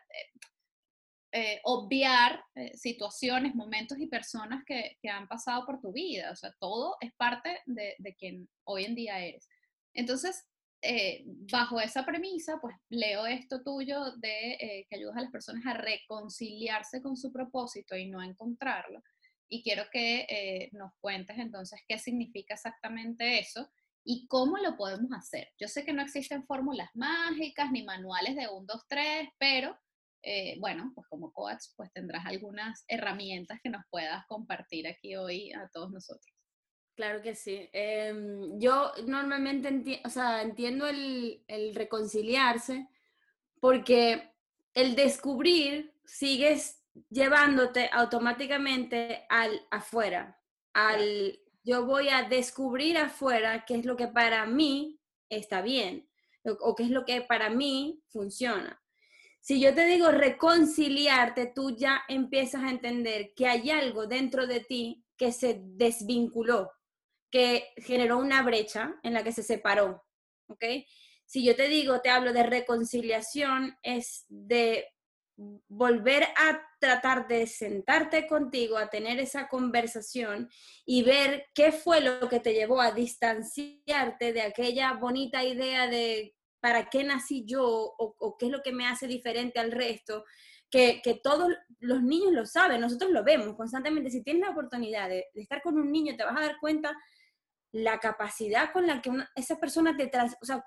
eh, obviar eh, situaciones, momentos y personas que, han pasado por tu vida. O sea, todo es parte de, quien hoy en día eres. Entonces, eh, bajo esa premisa, pues leo esto tuyo de que ayudas a las personas a reconciliarse con su propósito y no a encontrarlo. Y quiero que nos cuentes entonces qué significa exactamente eso y cómo lo podemos hacer. Yo sé que no existen fórmulas mágicas ni manuales de 1, 2, 3, pero eh, bueno, pues como coach, pues tendrás algunas herramientas que nos puedas compartir aquí hoy a todos nosotros. Claro que sí. Em, yo normalmente o sea, entiendo el, el, reconciliarse porque el descubrir sigues llevándote automáticamente al afuera, al yo voy a descubrir afuera qué es lo que para mí está bien o qué es lo que para mí funciona. Si yo te digo reconciliarte, tú ya empiezas a entender que hay algo dentro de ti que se desvinculó, que generó una brecha en la que se separó, ¿ok? Si yo te digo, te hablo de reconciliación, es de volver a tratar de sentarte contigo, a tener esa conversación y ver qué fue lo que te llevó a distanciarte de aquella bonita idea de para qué nací yo o, qué es lo que me hace diferente al resto, que, todos los niños lo saben, nosotros lo vemos constantemente. Si tienes la oportunidad de, estar con un niño, te vas a dar cuenta la capacidad con la que esa persona te, trans, o sea,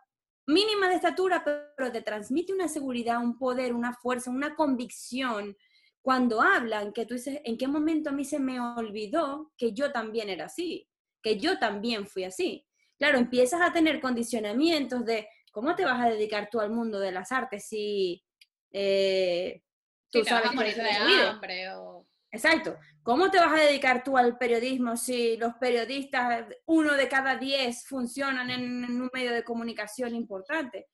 mínima de estatura, pero te transmite una seguridad, un poder, una fuerza, una convicción cuando hablan, que tú dices, ¿en qué momento a mí se me olvidó que yo también era así? Que yo también fui así. Claro, empiezas a tener condicionamientos de cómo te vas a dedicar tú al mundo de las artes si eh, tú sabes que de hambre o... Exacto. ¿Cómo te vas a dedicar tú al periodismo si los periodistas, uno de cada diez, funcionan en, un medio de comunicación importante?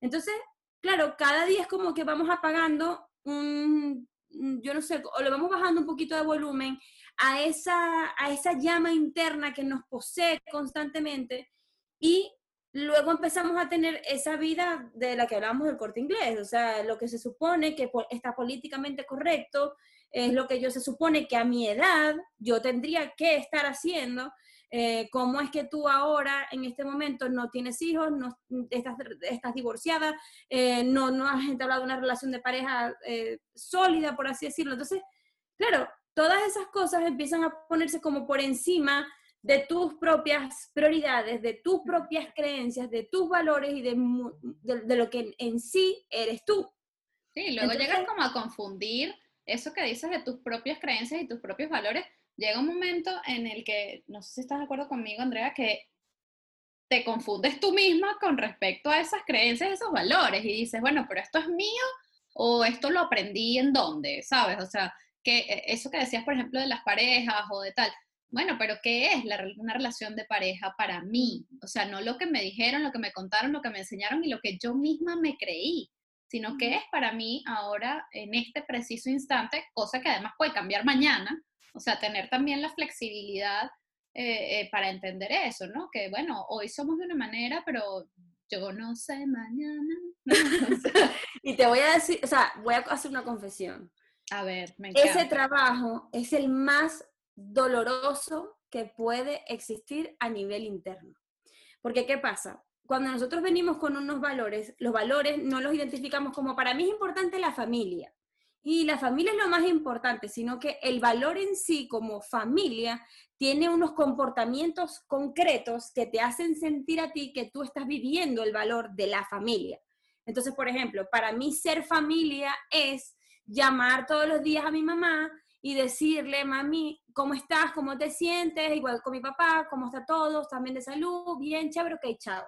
Entonces, claro, cada día es como que vamos apagando un, yo no sé, o le vamos bajando un poquito de volumen a esa, a esa llama interna que nos posee constantemente y luego empezamos a tener esa vida de la que hablamos del corte inglés, o sea, lo que se supone que está políticamente correcto, es lo que yo se supone que a mi edad yo tendría que estar haciendo. Eh, ¿Cómo es que tú ahora, en este momento, no tienes hijos, no estás, estás divorciada, eh, no, no has entablado una relación de pareja eh, sólida, por así decirlo? Entonces, claro, todas esas cosas empiezan a ponerse como por encima de tus propias prioridades, de tus propias creencias, de tus valores y de, de, lo que en, sí eres tú. Sí, luego llegas como a confundir eso que dices de tus propias creencias y tus propios valores. Llega un momento en el que, no sé si estás de acuerdo conmigo, Andrea, que te confundes tú misma con respecto a esas creencias, esos valores, y dices, bueno, pero esto es mío o esto lo aprendí en dónde, ¿sabes? O sea, que eh, eso que decías, por ejemplo, de las parejas o de tal, bueno, pero ¿qué es una relación de pareja para mí? O sea, no lo que me dijeron, lo que me contaron, lo que me enseñaron y lo que yo misma me creí, sino que es para mí ahora, en este preciso instante, cosa que además puede cambiar mañana, o sea, tener también la flexibilidad eh, eh, para entender eso, ¿no? Que bueno, hoy somos de una manera, pero yo no sé mañana. y te voy a decir, o sea, voy a hacer una confesión. A ver, me encanta. Ese trabajo es el más doloroso que puede existir a nivel interno. Porque, ¿qué pasa? Cuando nosotros venimos con unos valores, los valores no los identificamos como para mí es importante la familia. Y la familia es lo más importante, sino que el valor en sí como familia tiene unos comportamientos concretos que te hacen sentir a ti que tú estás viviendo el valor de la familia. Entonces, por ejemplo, para mí ser familia es llamar todos los días a mi mamá y decirle, mami, ¿cómo estás? ¿Cómo te sientes? Igual con mi papá, ¿cómo está todo? ¿Están bien de salud? Bien, chévere, ok, chao.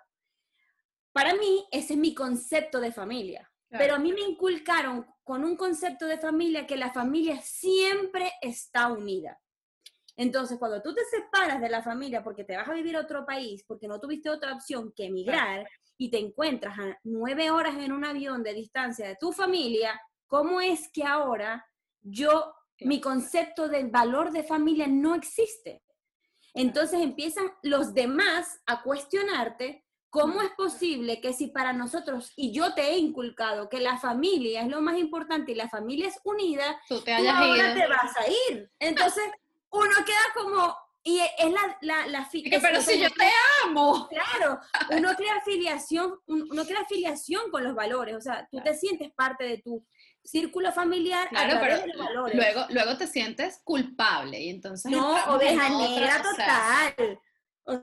Para mí, ese es mi concepto de familia. Pero a mí me inculcaron con un concepto de familia que la familia siempre está unida. Entonces, cuando tú te separas de la familia porque te vas a vivir a otro país, porque no tuviste otra opción que emigrar y te encuentras a nueve horas en un avión de distancia de tu familia, ¿cómo es que ahora yo mi concepto del valor de familia no existe. Entonces empiezan los demás a cuestionarte cómo es posible que si para nosotros, y yo te he inculcado que la familia es lo más importante y la familia es unida, tú, te ahora te vas a ir. Entonces uno queda como, y es la, la, la Pero si yo te amo. Claro, uno crea afiliación, uno crea afiliación con los valores, o sea, tú te sientes parte de tu círculo familiar claro, pero Luego, luego te sientes culpable y entonces... No, oveja negra total.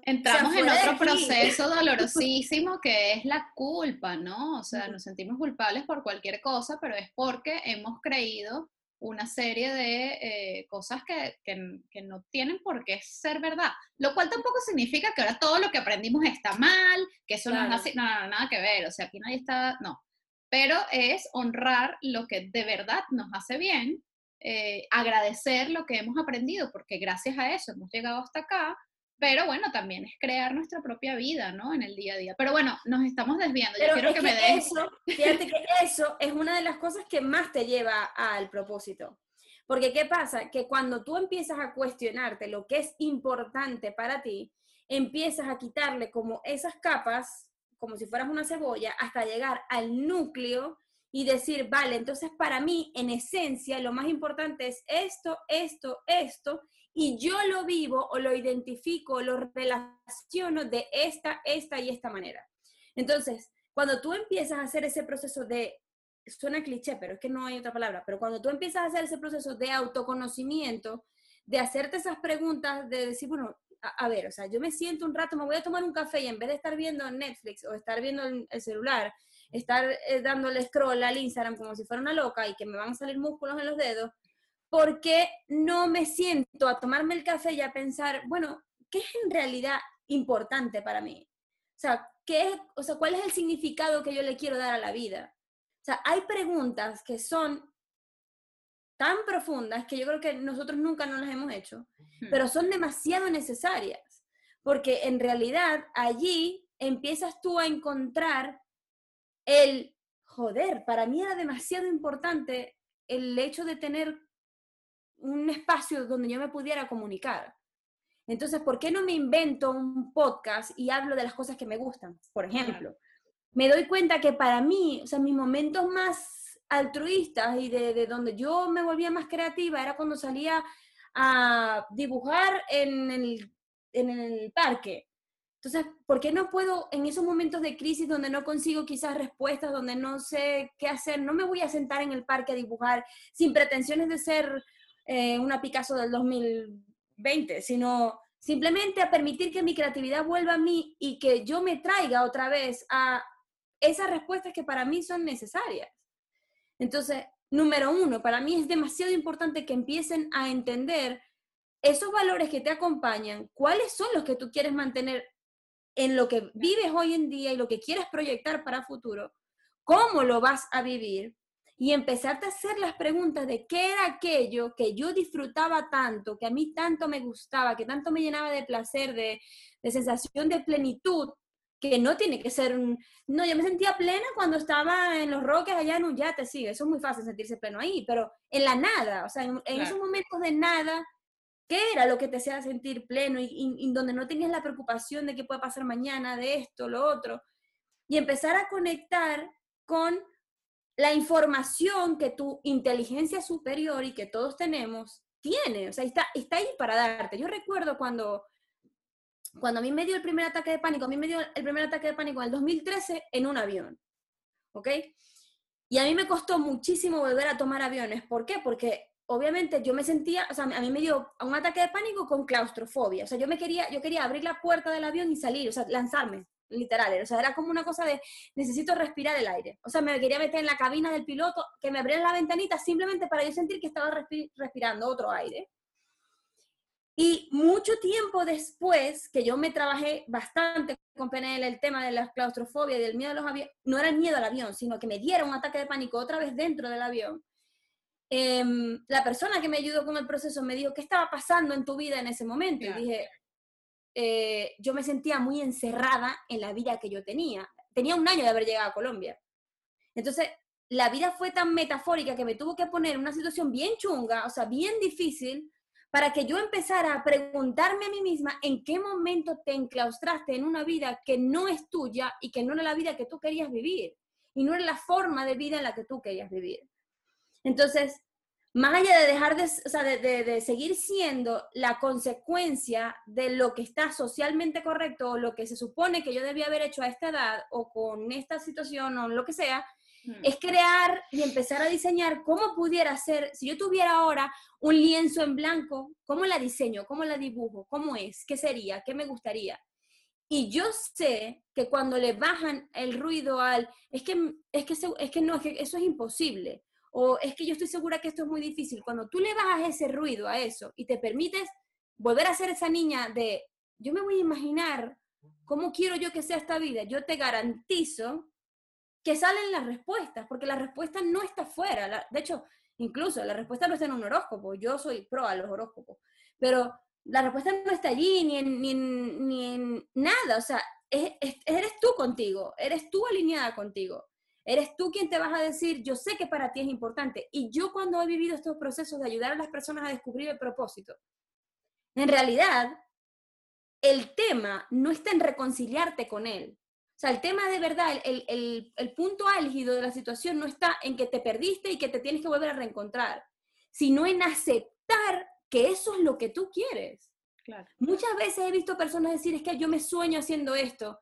entramos en otro proceso dolorosísimo que es la culpa, ¿no? O sea, nos sentimos culpables por cualquier cosa, pero es porque hemos creído una serie de eh, cosas que, que, no tienen por qué ser verdad. Lo cual tampoco significa que ahora todo lo que aprendimos está mal, que eso no es así, no, no, nada que ver. O sea, aquí nadie está, no pero es honrar lo que de verdad nos hace bien, eh, agradecer lo que hemos aprendido, porque gracias a eso hemos llegado hasta acá, pero bueno, también es crear nuestra propia vida, ¿no? En el día a día. Pero bueno, nos estamos desviando. Yo quiero que, me des... Eso, fíjate que eso es una de las cosas que más te lleva al propósito. Porque ¿qué pasa? Que cuando tú empiezas a cuestionarte lo que es importante para ti, empiezas a quitarle como esas capas como si fueras una cebolla, hasta llegar al núcleo y decir, vale, entonces para mí, en esencia, lo más importante es esto, esto, esto, y yo lo vivo o lo identifico, lo relaciono de esta, esta y esta manera. Entonces, cuando tú empiezas a hacer ese proceso de, suena cliché, pero es que no hay otra palabra, pero cuando tú empiezas a hacer ese proceso de autoconocimiento, de hacerte esas preguntas, de decir, bueno, a, ver, o sea, yo me siento un rato, me voy a tomar un café y en vez de estar viendo Netflix o estar viendo el, celular, estar eh, dándole scroll al Instagram como si fuera una loca y que me van a salir músculos en los dedos, porque no me siento a tomarme el café y a pensar, bueno, ¿qué es en realidad importante para mí? O sea, ¿qué o sea, ¿cuál es el significado que yo le quiero dar a la vida? O sea, hay preguntas que son tan profundas que yo creo que nosotros nunca nos las hemos hecho, pero son demasiado necesarias, porque en realidad allí empiezas tú a encontrar el, joder, para mí era demasiado importante el hecho de tener un espacio donde yo me pudiera comunicar. Entonces, ¿por qué no me invento un podcast y hablo de las cosas que me gustan? Por ejemplo, me doy cuenta que para mí, o sea, mis momentos más altruistas y de, de, donde yo me volvía más creativa era cuando salía a dibujar en el, en el parque. Entonces, ¿por qué no puedo en esos momentos de crisis donde no consigo quizás respuestas, donde no sé qué hacer, no me voy a sentar en el parque a dibujar sin pretensiones de ser eh, una Picasso del 2020, sino simplemente a permitir que mi creatividad vuelva a mí y que yo me traiga otra vez a esas respuestas que para mí son necesarias. Entonces, número uno, para mí es demasiado importante que empiecen a entender esos valores que te acompañan, cuáles son los que tú quieres mantener en lo que vives hoy en día y lo que quieres proyectar para futuro, cómo lo vas a vivir y empezarte a hacer las preguntas de qué era aquello que yo disfrutaba tanto, que a mí tanto me gustaba, que tanto me llenaba de placer, de, de sensación de plenitud, que no tiene que ser un... No, yo me sentía plena cuando estaba en los roques allá en un yate, sí, eso es muy fácil sentirse pleno ahí, pero en la nada, o sea, en, esos momentos de nada, ¿qué era lo que te hacía sentir pleno y, y, donde no tenías la preocupación de qué puede pasar mañana, de esto, lo otro? Y empezar a conectar con la información que tu inteligencia superior y que todos tenemos tiene, o sea, está, está ahí para darte. Yo recuerdo cuando, cuando a mí me dio el primer ataque de pánico, a mí me dio el primer ataque de pánico en el 2013 en un avión, ¿ok? Y a mí me costó muchísimo volver a tomar aviones. ¿Por qué? Porque obviamente yo me sentía, o sea, a mí me dio un ataque de pánico con claustrofobia. O sea, yo me quería, yo quería abrir la puerta del avión y salir, o sea, lanzarme literal, o sea, era como una cosa de necesito respirar el aire. O sea, me quería meter en la cabina del piloto, que me abrieran la ventanita simplemente para yo sentir que estaba respirando otro aire. Y mucho tiempo después, que yo me trabajé bastante con PNL el tema de la claustrofobia y del miedo a los aviones, no era el miedo al avión, sino que me diera un ataque de pánico otra vez dentro del avión. Em, la persona que me ayudó con el proceso me dijo, ¿qué estaba pasando en tu vida en ese momento? Y dije, eh, yo me sentía muy encerrada en la vida que yo tenía. Tenía un año de haber llegado a Colombia. Entonces, la vida fue tan metafórica que me tuvo que poner en una situación bien chunga, o sea, bien difícil, para que yo empezara a preguntarme a mí misma en qué momento te enclaustraste en una vida que no es tuya y que no era la vida que tú querías vivir y no era la forma de vida en la que tú querías vivir. Entonces, más allá de dejar de, o sea, de, de, seguir siendo la consecuencia de lo que está socialmente correcto o lo que se supone que yo debía haber hecho a esta edad o con esta situación o lo que sea. Es crear y empezar a diseñar cómo pudiera ser, si yo tuviera ahora un lienzo en blanco, ¿cómo la diseño? ¿Cómo la dibujo? ¿Cómo es? ¿Qué sería? ¿Qué me gustaría? Y yo sé que cuando le bajan el ruido al, es que, es que, es que no, es que eso es imposible o es que yo estoy segura que esto es muy difícil. Cuando tú le bajas ese ruido a eso y te permites volver a ser esa niña de, yo me voy a imaginar cómo quiero yo que sea esta vida, yo te garantizo que salen las respuestas, porque la respuesta no está fuera. de hecho, incluso la respuesta no está en un horóscopo, yo soy pro a los horóscopos, pero la respuesta no está allí, ni en, ni en, nada, o sea, eres tú contigo, eres tú alineada contigo. Eres tú quien te vas a decir, yo sé que para ti es importante. Y yo cuando he vivido estos procesos de ayudar a las personas a descubrir el propósito, en realidad, el tema no está en reconciliarte con él. Sea, el tema de verdad, el, el, punto álgido de la situación no está en que te perdiste y que te tienes que volver a reencontrar, sino en aceptar que eso es lo que tú quieres. Muchas veces he visto personas decir, es que yo me sueño haciendo esto,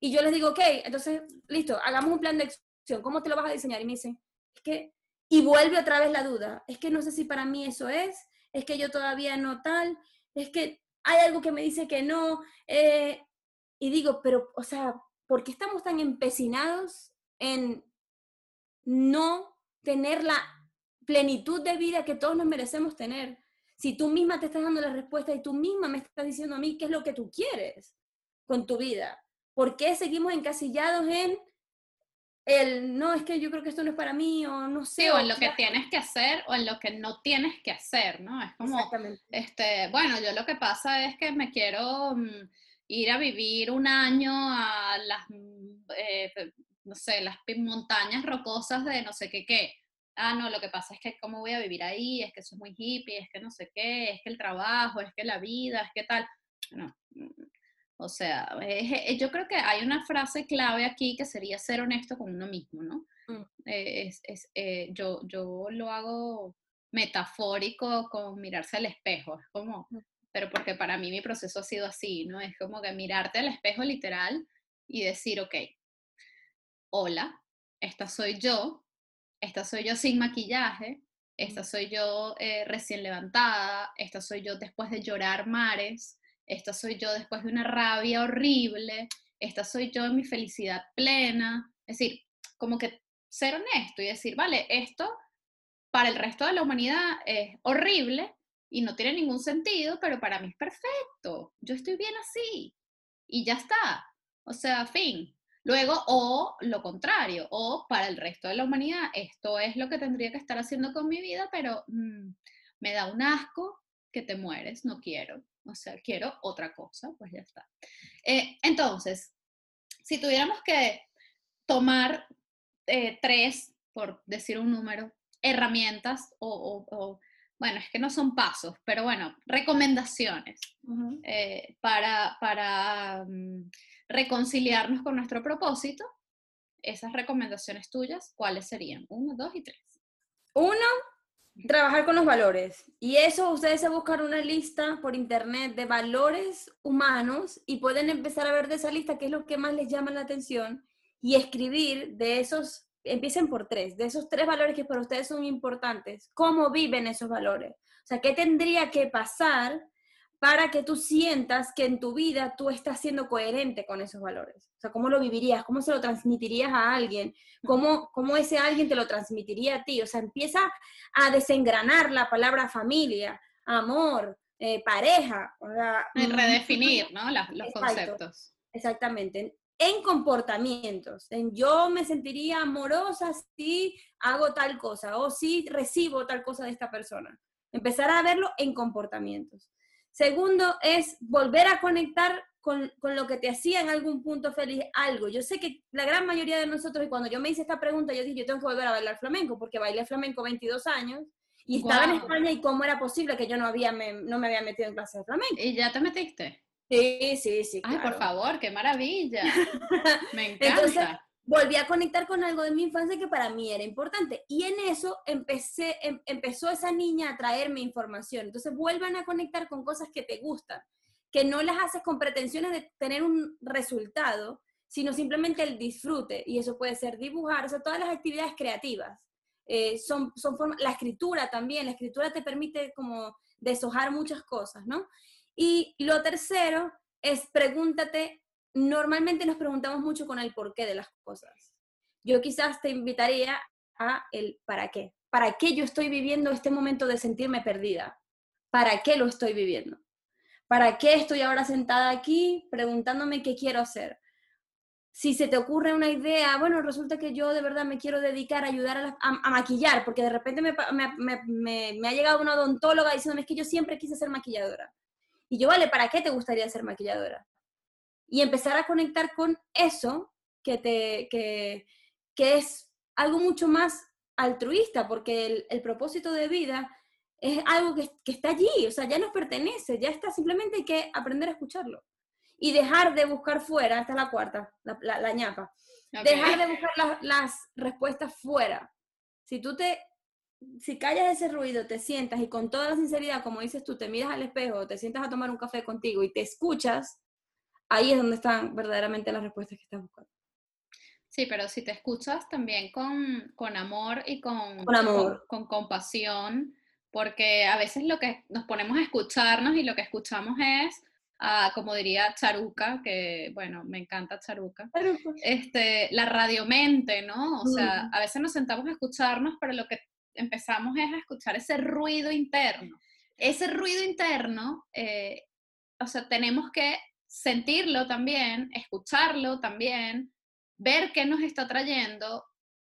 y yo les digo, ok, entonces, listo, hagamos un plan de acción. ¿Cómo te lo vas a diseñar? Y me dicen, es que, y vuelve otra vez la duda. Es que no sé si para mí eso es, es que yo todavía no tal, es que hay algo que me dice que no. Eh, y digo, pero, o sea, ¿por qué estamos tan empecinados en no tener la plenitud de vida que todos nos merecemos tener. Si tú misma te estás dando la respuesta y tú misma me estás diciendo a mí qué es lo que tú quieres con tu vida. ¿Por qué seguimos encasillados en el, no, es que yo creo que esto no es para mí o no sé. o en lo que tienes que hacer o en lo que no tienes que hacer, ¿no? Es como, este, bueno, yo lo que pasa es que me quiero mm, ir a vivir un año a las, mm, eh, no sé, las montañas rocosas de no sé qué qué. Ah, no, lo que pasa es que cómo voy a vivir ahí, es que eso es muy hippie, es que no sé qué, es que el trabajo, es que la vida, es que tal. No, o sea, eh, yo creo que hay una frase clave aquí que sería ser honesto con uno mismo, ¿no? Mm. Eh, es, eh, yo, yo lo hago metafórico con mirarse al espejo, es como, mm. Pero porque para mí mi proceso ha sido así, ¿no? Es como que mirarte al espejo literal y decir, ok, hola, esta soy yo, esta soy yo sin maquillaje, esta soy yo recién levantada, esta soy yo después de llorar mares, esta soy yo después de una rabia horrible, esta soy yo en mi felicidad plena. Es decir, como que ser honesto y decir, vale, esto para el resto de la humanidad es horrible y no tiene ningún sentido, pero para mí es perfecto. Yo estoy bien así y ya está. O sea, fin. Luego, o lo contrario, o para el resto de la humanidad, esto es lo que tendría que estar haciendo con mi vida, pero mm, me da un asco que te mueres, no quiero o sea, quiero otra cosa, pues ya está. Eh, entonces, si tuviéramos que tomar eh, tres, por decir un número, herramientas o, bueno, es que no son pasos, pero bueno, recomendaciones eh, para, para mm, reconciliarnos con nuestro propósito, esas recomendaciones tuyas, ¿cuáles serían? Uno, dos y tres. Uno, trabajar con los valores. Y eso ustedes se buscan una lista por internet de valores humanos y pueden empezar a ver de esa lista qué es lo que más les llama la atención y escribir de esos, empiecen por tres, de esos tres valores que para ustedes son importantes, cómo viven esos valores. O sea, qué tendría que pasar para que tú sientas que en tu vida tú estás siendo coherente con esos valores. O sea, ¿cómo lo vivirías? ¿Cómo se lo transmitirías a alguien? ¿Cómo, cómo ese alguien te lo transmitiría a ti? O sea, empieza a desengranar la palabra familia, amor, eh, pareja. O sea, mm, redefinir, ¿no? los conceptos. Exactamente. En comportamientos, en yo me sentiría amorosa si hago tal cosa o si recibo tal cosa de esta persona. Empezar a verlo en comportamientos. Segundo es volver a conectar con, lo que te hacía en algún punto feliz algo. Yo sé que la gran mayoría de nosotros, y cuando yo me hice esta pregunta, yo dije, yo tengo que volver a bailar flamenco, porque bailé flamenco 22 años y estaba en España y cómo era posible que yo no, había, me, no me había metido en clases de flamenco. ¿Y ya te metiste? Sí, sí, sí. Ay, por favor, qué maravilla. me encanta volví a conectar con algo de mi infancia que para mí era importante. Y en eso empecé, em, empezó esa niña a traerme información. Entonces vuelvan a conectar con cosas que te gustan, que no las haces con pretensiones de tener un resultado, sino simplemente el disfrute. Y eso puede ser dibujar, o sea, todas las actividades creativas. Eh, son, son la escritura también, la escritura te permite como deshojar muchas cosas, ¿no? Y lo tercero es pregúntate normalmente nos preguntamos mucho con el porqué de las cosas. Yo quizás te invitaría a el para qué. ¿Para qué yo estoy viviendo este momento de sentirme perdida? ¿Para qué lo estoy viviendo? ¿Para qué estoy ahora sentada aquí preguntándome qué quiero hacer? Si se te ocurre una idea, bueno, resulta que yo de verdad me quiero dedicar a ayudar a, maquillar, porque de repente me, ha llegado una odontóloga diciéndome es que yo siempre quise ser maquilladora. Y yo, vale, ¿para qué te gustaría ser maquilladora? y empezar a conectar con eso que, te, que, que es algo mucho más altruista, porque el, propósito de vida es algo que, que, está allí, o sea, ya nos pertenece, ya está, simplemente hay que aprender a escucharlo. Y dejar de buscar fuera, esta es la cuarta, la, la, ñapa, dejar de buscar las respuestas fuera. Si tú te, si callas ese ruido, te sientas y con toda la sinceridad, como dices tú, te miras al espejo, te sientas a tomar un café contigo y te escuchas, ahí es donde están verdaderamente las respuestas que estás buscando. Sí, pero si te escuchas también con, con amor y con, con, amor. Con, compasión, porque a veces lo que nos ponemos a escucharnos y lo que escuchamos es, como diría Charuca, que bueno, me encanta Charuca, este, la radiomente, ¿no? O sea, a veces nos sentamos a escucharnos, pero lo que empezamos es a escuchar ese ruido interno. Ese ruido interno, eh, o sea, tenemos que sentirlo también, escucharlo también, ver qué nos está trayendo,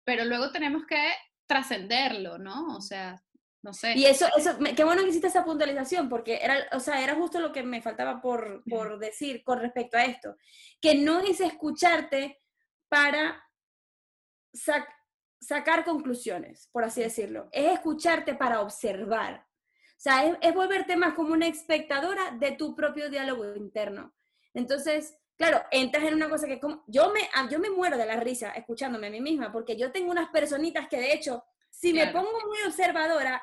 pero luego tenemos que trascenderlo, ¿no? O sea, no sé. Y eso, eso, qué bueno que hiciste esa puntualización, porque era, o sea, era justo lo que me faltaba por, por decir con respecto a esto, que no es escucharte para sacar conclusiones, por así decirlo, es escucharte para observar. O sea, es, es volverte más como una espectadora de tu propio diálogo interno. Entonces, claro, entras en una cosa que como, yo me, yo me muero de la risa escuchándome a mí misma, porque yo tengo unas personitas que de hecho, si me pongo muy observadora,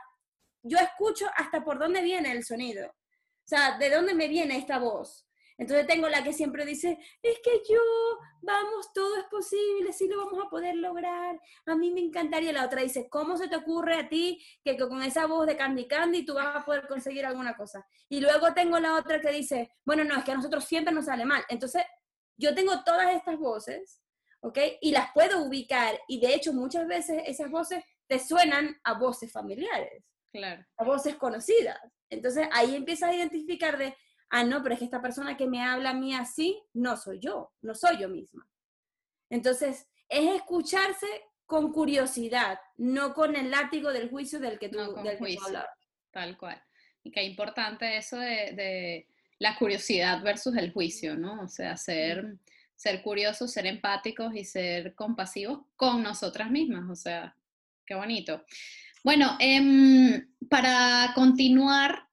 yo escucho hasta por dónde viene el sonido. O sea, de dónde me viene esta voz. Entonces tengo la que siempre dice, es que yo, vamos, todo es posible, sí lo vamos a poder lograr, a mí me encantaría. La otra dice, ¿cómo se te ocurre a ti que, con esa voz de Candy Candy tú vas a poder conseguir alguna cosa? Y luego tengo la otra que dice, bueno, no, es que a nosotros siempre nos sale mal. Entonces, yo tengo todas estas voces, ¿ok? Y las puedo ubicar y de hecho muchas veces esas voces te suenan a voces familiares. Claro. A voces conocidas. Entonces ahí empiezas a identificar de, ah, no, pero es que esta persona que me habla a mí así, no soy yo, no soy yo misma. Entonces, es escucharse con curiosidad, no con el látigo del juicio del que tú, no, del Tal cual. Y qué importante eso de, la curiosidad versus el juicio, ¿no? O sea, ser, ser curiosos, ser empáticos y ser compasivos con nosotras mismas, o sea, qué bonito. Bueno, em, para continuar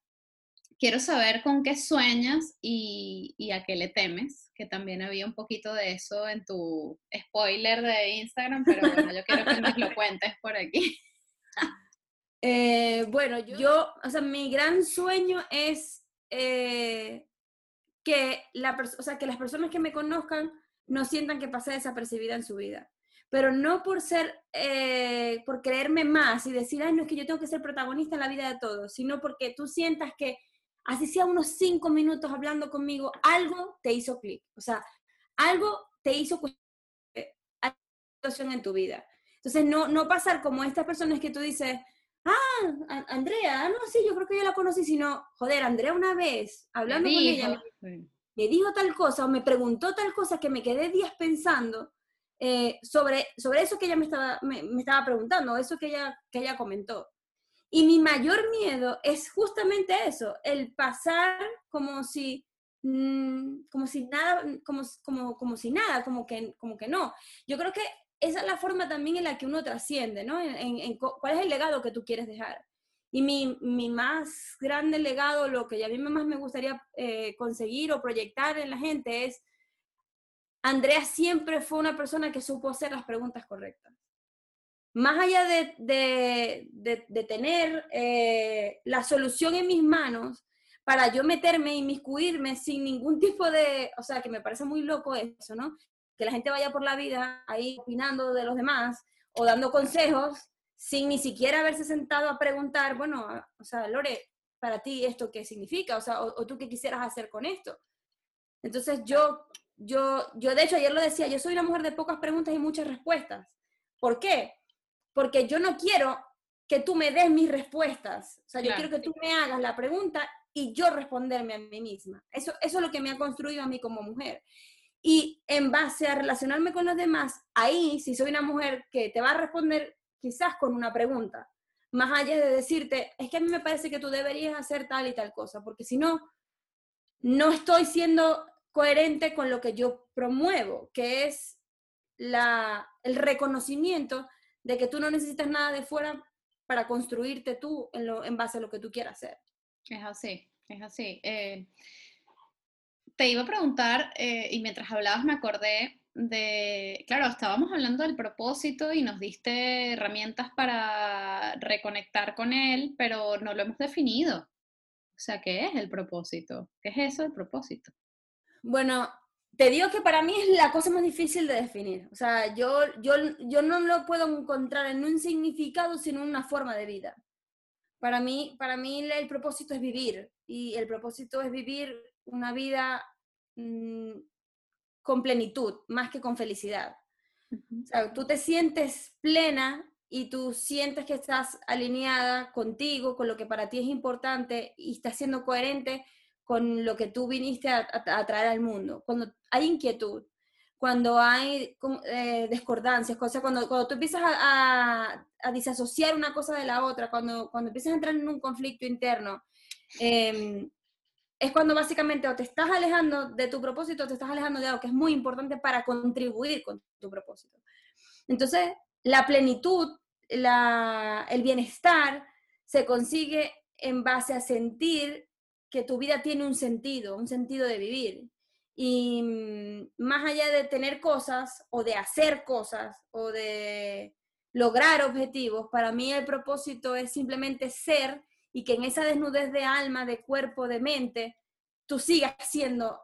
quiero saber con qué sueñas y, a qué le temes, que también había un poquito de eso en tu spoiler de Instagram, pero bueno, yo quiero que nos lo cuentes por aquí. Eh, bueno, yo, o sea, mi gran sueño es eh, que, la o sea, que las personas que me conozcan no sientan que pasé desapercibida en su vida. Pero no por ser, eh, por creerme más y decir, ay, no es que yo tengo que ser protagonista en la vida de todos, sino porque tú sientas que así sea unos cinco minutos hablando conmigo, algo te hizo clic, o sea, algo te hizo eh, situación en tu vida. Entonces, no, no pasar como estas personas que tú dices, ah, Andrea, ah, no, sí, yo creo que yo la conocí, sino, joder, Andrea una vez, hablando con ella, me, dijo tal cosa o me preguntó tal cosa que me quedé días pensando eh, sobre, sobre eso que ella me estaba, me, me estaba preguntando, eso que ella, que ella comentó. Y mi mayor miedo es justamente eso, el pasar como si, mm, como si nada, como, como, como si nada, como que, como que no. Yo creo que esa es la forma también en la que uno trasciende, ¿no? En, cuál es el legado que tú quieres dejar. Y mi, mi, más grande legado, lo que a mí más me gustaría eh, conseguir o proyectar en la gente es, Andrea siempre fue una persona que supo hacer las preguntas correctas más allá de, tener eh, la solución en mis manos, para yo meterme y miscuirme sin ningún tipo de, o sea, que me parece muy loco eso, ¿no? Que la gente vaya por la vida ahí opinando de los demás o dando consejos sin ni siquiera haberse sentado a preguntar, bueno, o sea, Lore, para ti esto qué significa, o sea, o, tú qué quisieras hacer con esto. Entonces yo, yo, yo de hecho ayer lo decía, yo soy una mujer de pocas preguntas y muchas respuestas. ¿Por qué? Porque yo no quiero que tú me des mis respuestas. O sea, yo quiero que tú me hagas la pregunta y yo responderme a mí misma. Eso, eso es lo que me ha construido a mí como mujer. Y en base a relacionarme con los demás, ahí, si soy una mujer que te va a responder quizás con una pregunta, más allá de decirte, es que a mí me parece que tú deberías hacer tal y tal cosa, porque si no, no estoy siendo coherente con lo que yo promuevo, que es la, el reconocimiento de que tú no necesitas nada de fuera para construirte tú en, lo, en base a lo que tú quieras hacer. Es así, es así. Eh, te iba a preguntar, eh, y mientras hablabas me acordé de, claro, estábamos hablando del propósito y nos diste herramientas para reconectar con él, pero no lo hemos definido. O sea, ¿qué es el propósito? ¿Qué es eso el propósito? Bueno, te digo que para mí es la cosa más difícil de definir. O sea, yo, yo, yo no lo puedo encontrar en un significado, sino en una forma de vida. Para mí, para mí el propósito es vivir y el propósito es vivir una vida mm, con plenitud, más que con felicidad. O sea, tú te sientes plena y tú sientes que estás alineada contigo, con lo que para ti es importante y estás siendo coherente con lo que tú viniste a, traer al mundo. Cuando hay inquietud, cuando hay eh, discordancias, cuando, cuando tú empiezas a, a, disasociar una cosa de la otra, cuando, cuando empiezas a entrar en un conflicto interno, em, es cuando básicamente o te estás alejando de tu propósito o te estás alejando de algo que es muy importante para contribuir con tu propósito. Entonces, la plenitud, el bienestar se consigue en base a sentir que tu vida tiene un sentido, un sentido de vivir. Y mm, más allá de tener cosas o de hacer cosas o de lograr objetivos, para mí el propósito es simplemente ser y que en esa desnudez de alma, de cuerpo, de mente, tú sigas siendo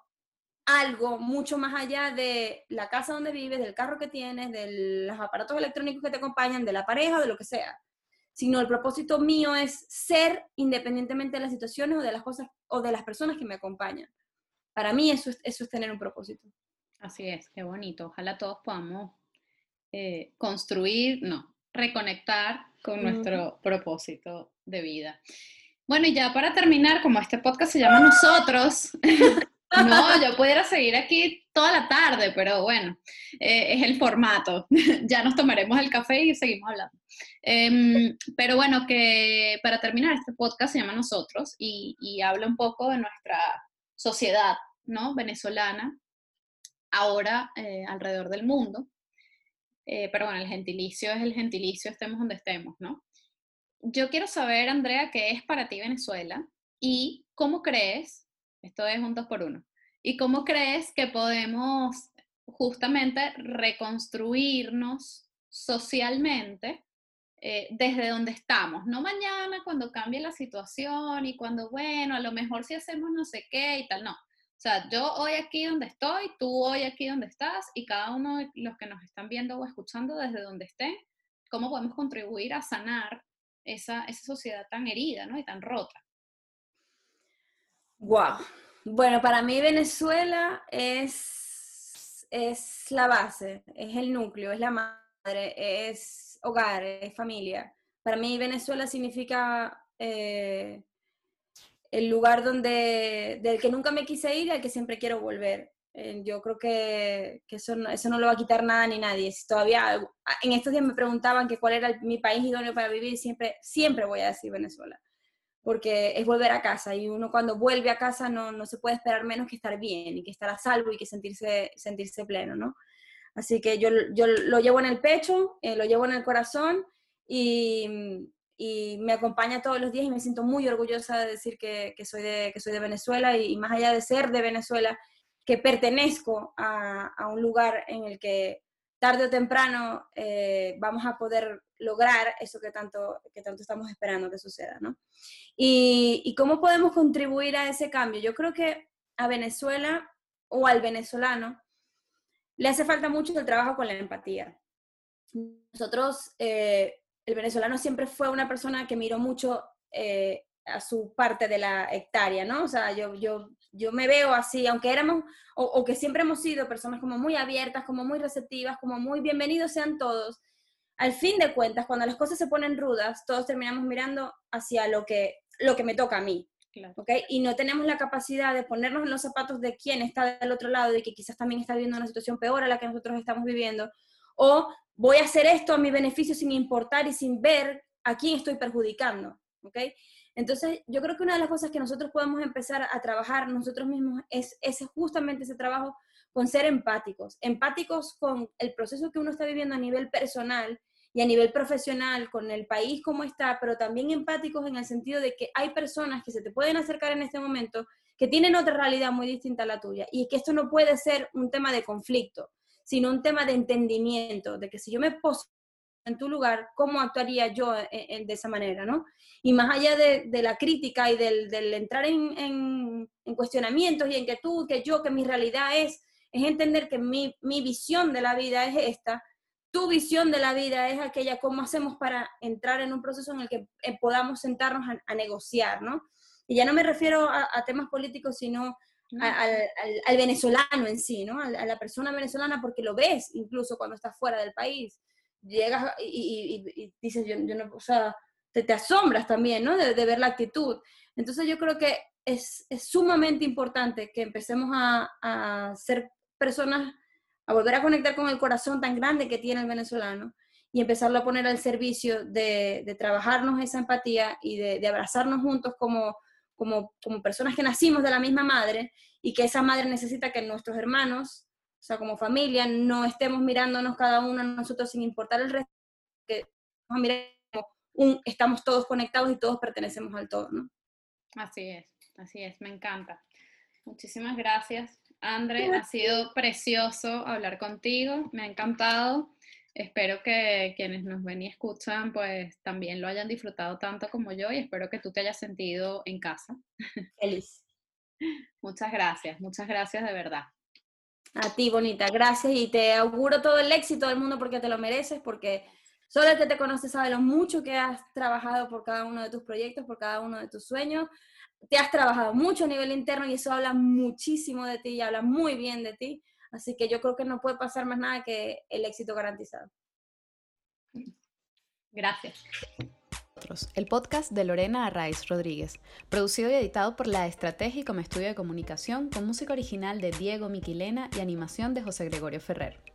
algo mucho más allá de la casa donde vives, del carro que tienes, de los aparatos electrónicos que te acompañan, de la pareja, de lo que sea. Sino el propósito mío es ser independientemente de las situaciones o de las cosas o de las personas que me acompañan. Para mí eso es, eso es tener un propósito. Así es, qué bonito. Ojalá todos podamos eh, construir, no, reconectar con nuestro propósito de vida. Bueno, y ya para terminar, como este podcast se llama Nosotros, no, yo pudiera seguir aquí toda la tarde, pero bueno, eh, es el formato. ya nos tomaremos el café y seguimos hablando. Em, pero bueno, que para terminar, este podcast se llama Nosotros y, y habla un poco de nuestra sociedad, ¿no? Venezolana, ahora eh, alrededor del mundo. Eh, pero bueno, el gentilicio es el gentilicio, estemos donde estemos, ¿no? Yo quiero saber, Andrea, qué es para ti Venezuela y cómo crees, esto es un dos por uno, y cómo crees que podemos justamente reconstruirnos socialmente eh, desde donde estamos, no mañana cuando cambie la situación y cuando, bueno, a lo mejor si hacemos no sé qué y tal, no. O sea, yo hoy aquí donde estoy, tú hoy aquí donde estás y cada uno de los que nos están viendo o escuchando desde donde estén, cómo podemos contribuir a sanar esa, esa sociedad tan herida ¿no? y tan rota. Wow. Bueno, para mí Venezuela es, es la base, es el núcleo, es la madre, es hogar, es familia. Para mí Venezuela significa eh, el lugar donde, del que nunca me quise ir y al que siempre quiero volver. Eh, yo creo que, eso, no, eso no lo va a quitar nada ni nadie. Si todavía, en estos días me preguntaban que cuál era mi país idóneo para vivir, siempre, siempre voy a decir Venezuela, porque es volver a casa y uno cuando vuelve a casa no, no se puede esperar menos que estar bien y que estar a salvo y que sentirse, sentirse pleno, ¿no? Así que yo, yo lo llevo en el pecho, eh, lo llevo en el corazón y, y me acompaña todos los días y me siento muy orgullosa de decir que, que soy, de, que soy de Venezuela y, más allá de ser de Venezuela, que pertenezco a, a un lugar en el que tarde o temprano eh, vamos a poder lograr eso que tanto, que tanto estamos esperando que suceda, ¿no? Y, cómo podemos contribuir a ese cambio. Yo creo que a Venezuela o al venezolano le hace falta mucho el trabajo con la empatía. Nosotros eh, el venezolano siempre fue una persona que miró mucho eh, a su parte de la hectárea, ¿no? O sea, yo, yo, yo me veo así, aunque éramos, o, que siempre hemos sido personas como muy abiertas, como muy receptivas, como muy bienvenidos sean todos. Al fin de cuentas, cuando las cosas se ponen rudas, todos terminamos mirando hacia lo que, lo que me toca a mí. ¿okay? Y no tenemos la capacidad de ponernos en los zapatos de quien está del otro lado y que quizás también está viviendo una situación peor a la que nosotros estamos viviendo, o voy a hacer esto a mi beneficio sin importar y sin ver a quién estoy perjudicando, ¿ok? Entonces, yo creo que una de las cosas que nosotros podemos empezar a trabajar nosotros mismos es, justamente ese trabajo con ser empáticos, empáticos con el proceso que uno está viviendo a nivel personal y a nivel profesional, con el país como está, pero también empáticos en el sentido de que hay personas que se te pueden acercar en este momento que tienen otra realidad muy distinta a la tuya y que esto no puede ser un tema de conflicto, sino un tema de entendimiento, de que si yo me poso en tu lugar, ¿cómo actuaría yo de esa manera? ¿no? Y más allá de, la crítica y del, entrar en, cuestionamientos y en que tú, que yo, que mi realidad es, es entender que mi, visión de la vida es esta, tu visión de la vida es aquella, ¿cómo hacemos para entrar en un proceso en el que eh, podamos sentarnos a, negociar? ¿no? Y ya no me refiero a, a temas políticos, sino al, venezolano en sí, ¿no? A, la persona venezolana porque lo ves incluso cuando estás fuera del país. Llegas y, dices, yo, no, o sea, te, te asombras también, ¿no? De, ver la actitud. Entonces yo creo que es, es sumamente importante que empecemos a, a ser personas, a volver a conectar con el corazón tan grande que tiene el venezolano y empezarlo a poner al servicio de, de trabajarnos esa empatía y de, de abrazarnos juntos como, como, como personas que nacimos de la misma madre y que esa madre necesita que nuestros hermanos, o sea, como familia, no estemos mirándonos cada uno a nosotros sin importar el resto, que nos como un, estamos todos conectados y todos pertenecemos al todo, ¿no? Así es, así es, me encanta. Muchísimas gracias, André. Ha sido precioso hablar contigo, me ha encantado. Espero que quienes nos ven y escuchan, pues también lo hayan disfrutado tanto como yo y espero que tú te hayas sentido en casa. Feliz. muchas gracias, muchas gracias de verdad. A ti, bonita, gracias y te auguro todo el éxito del mundo porque te lo mereces, porque solo el que te conoce sabe lo mucho que has trabajado por cada uno de tus proyectos, por cada uno de tus sueños. Te has trabajado mucho a nivel interno y eso habla muchísimo de ti y habla muy bien de ti. Así que yo creo que no puede pasar más nada que el éxito garantizado. Gracias. El podcast de Lorena Arraiz Rodríguez, producido y editado por La Estrategia como estudio de comunicación, con música original de Diego Miquilena y animación de José Gregorio Ferrer.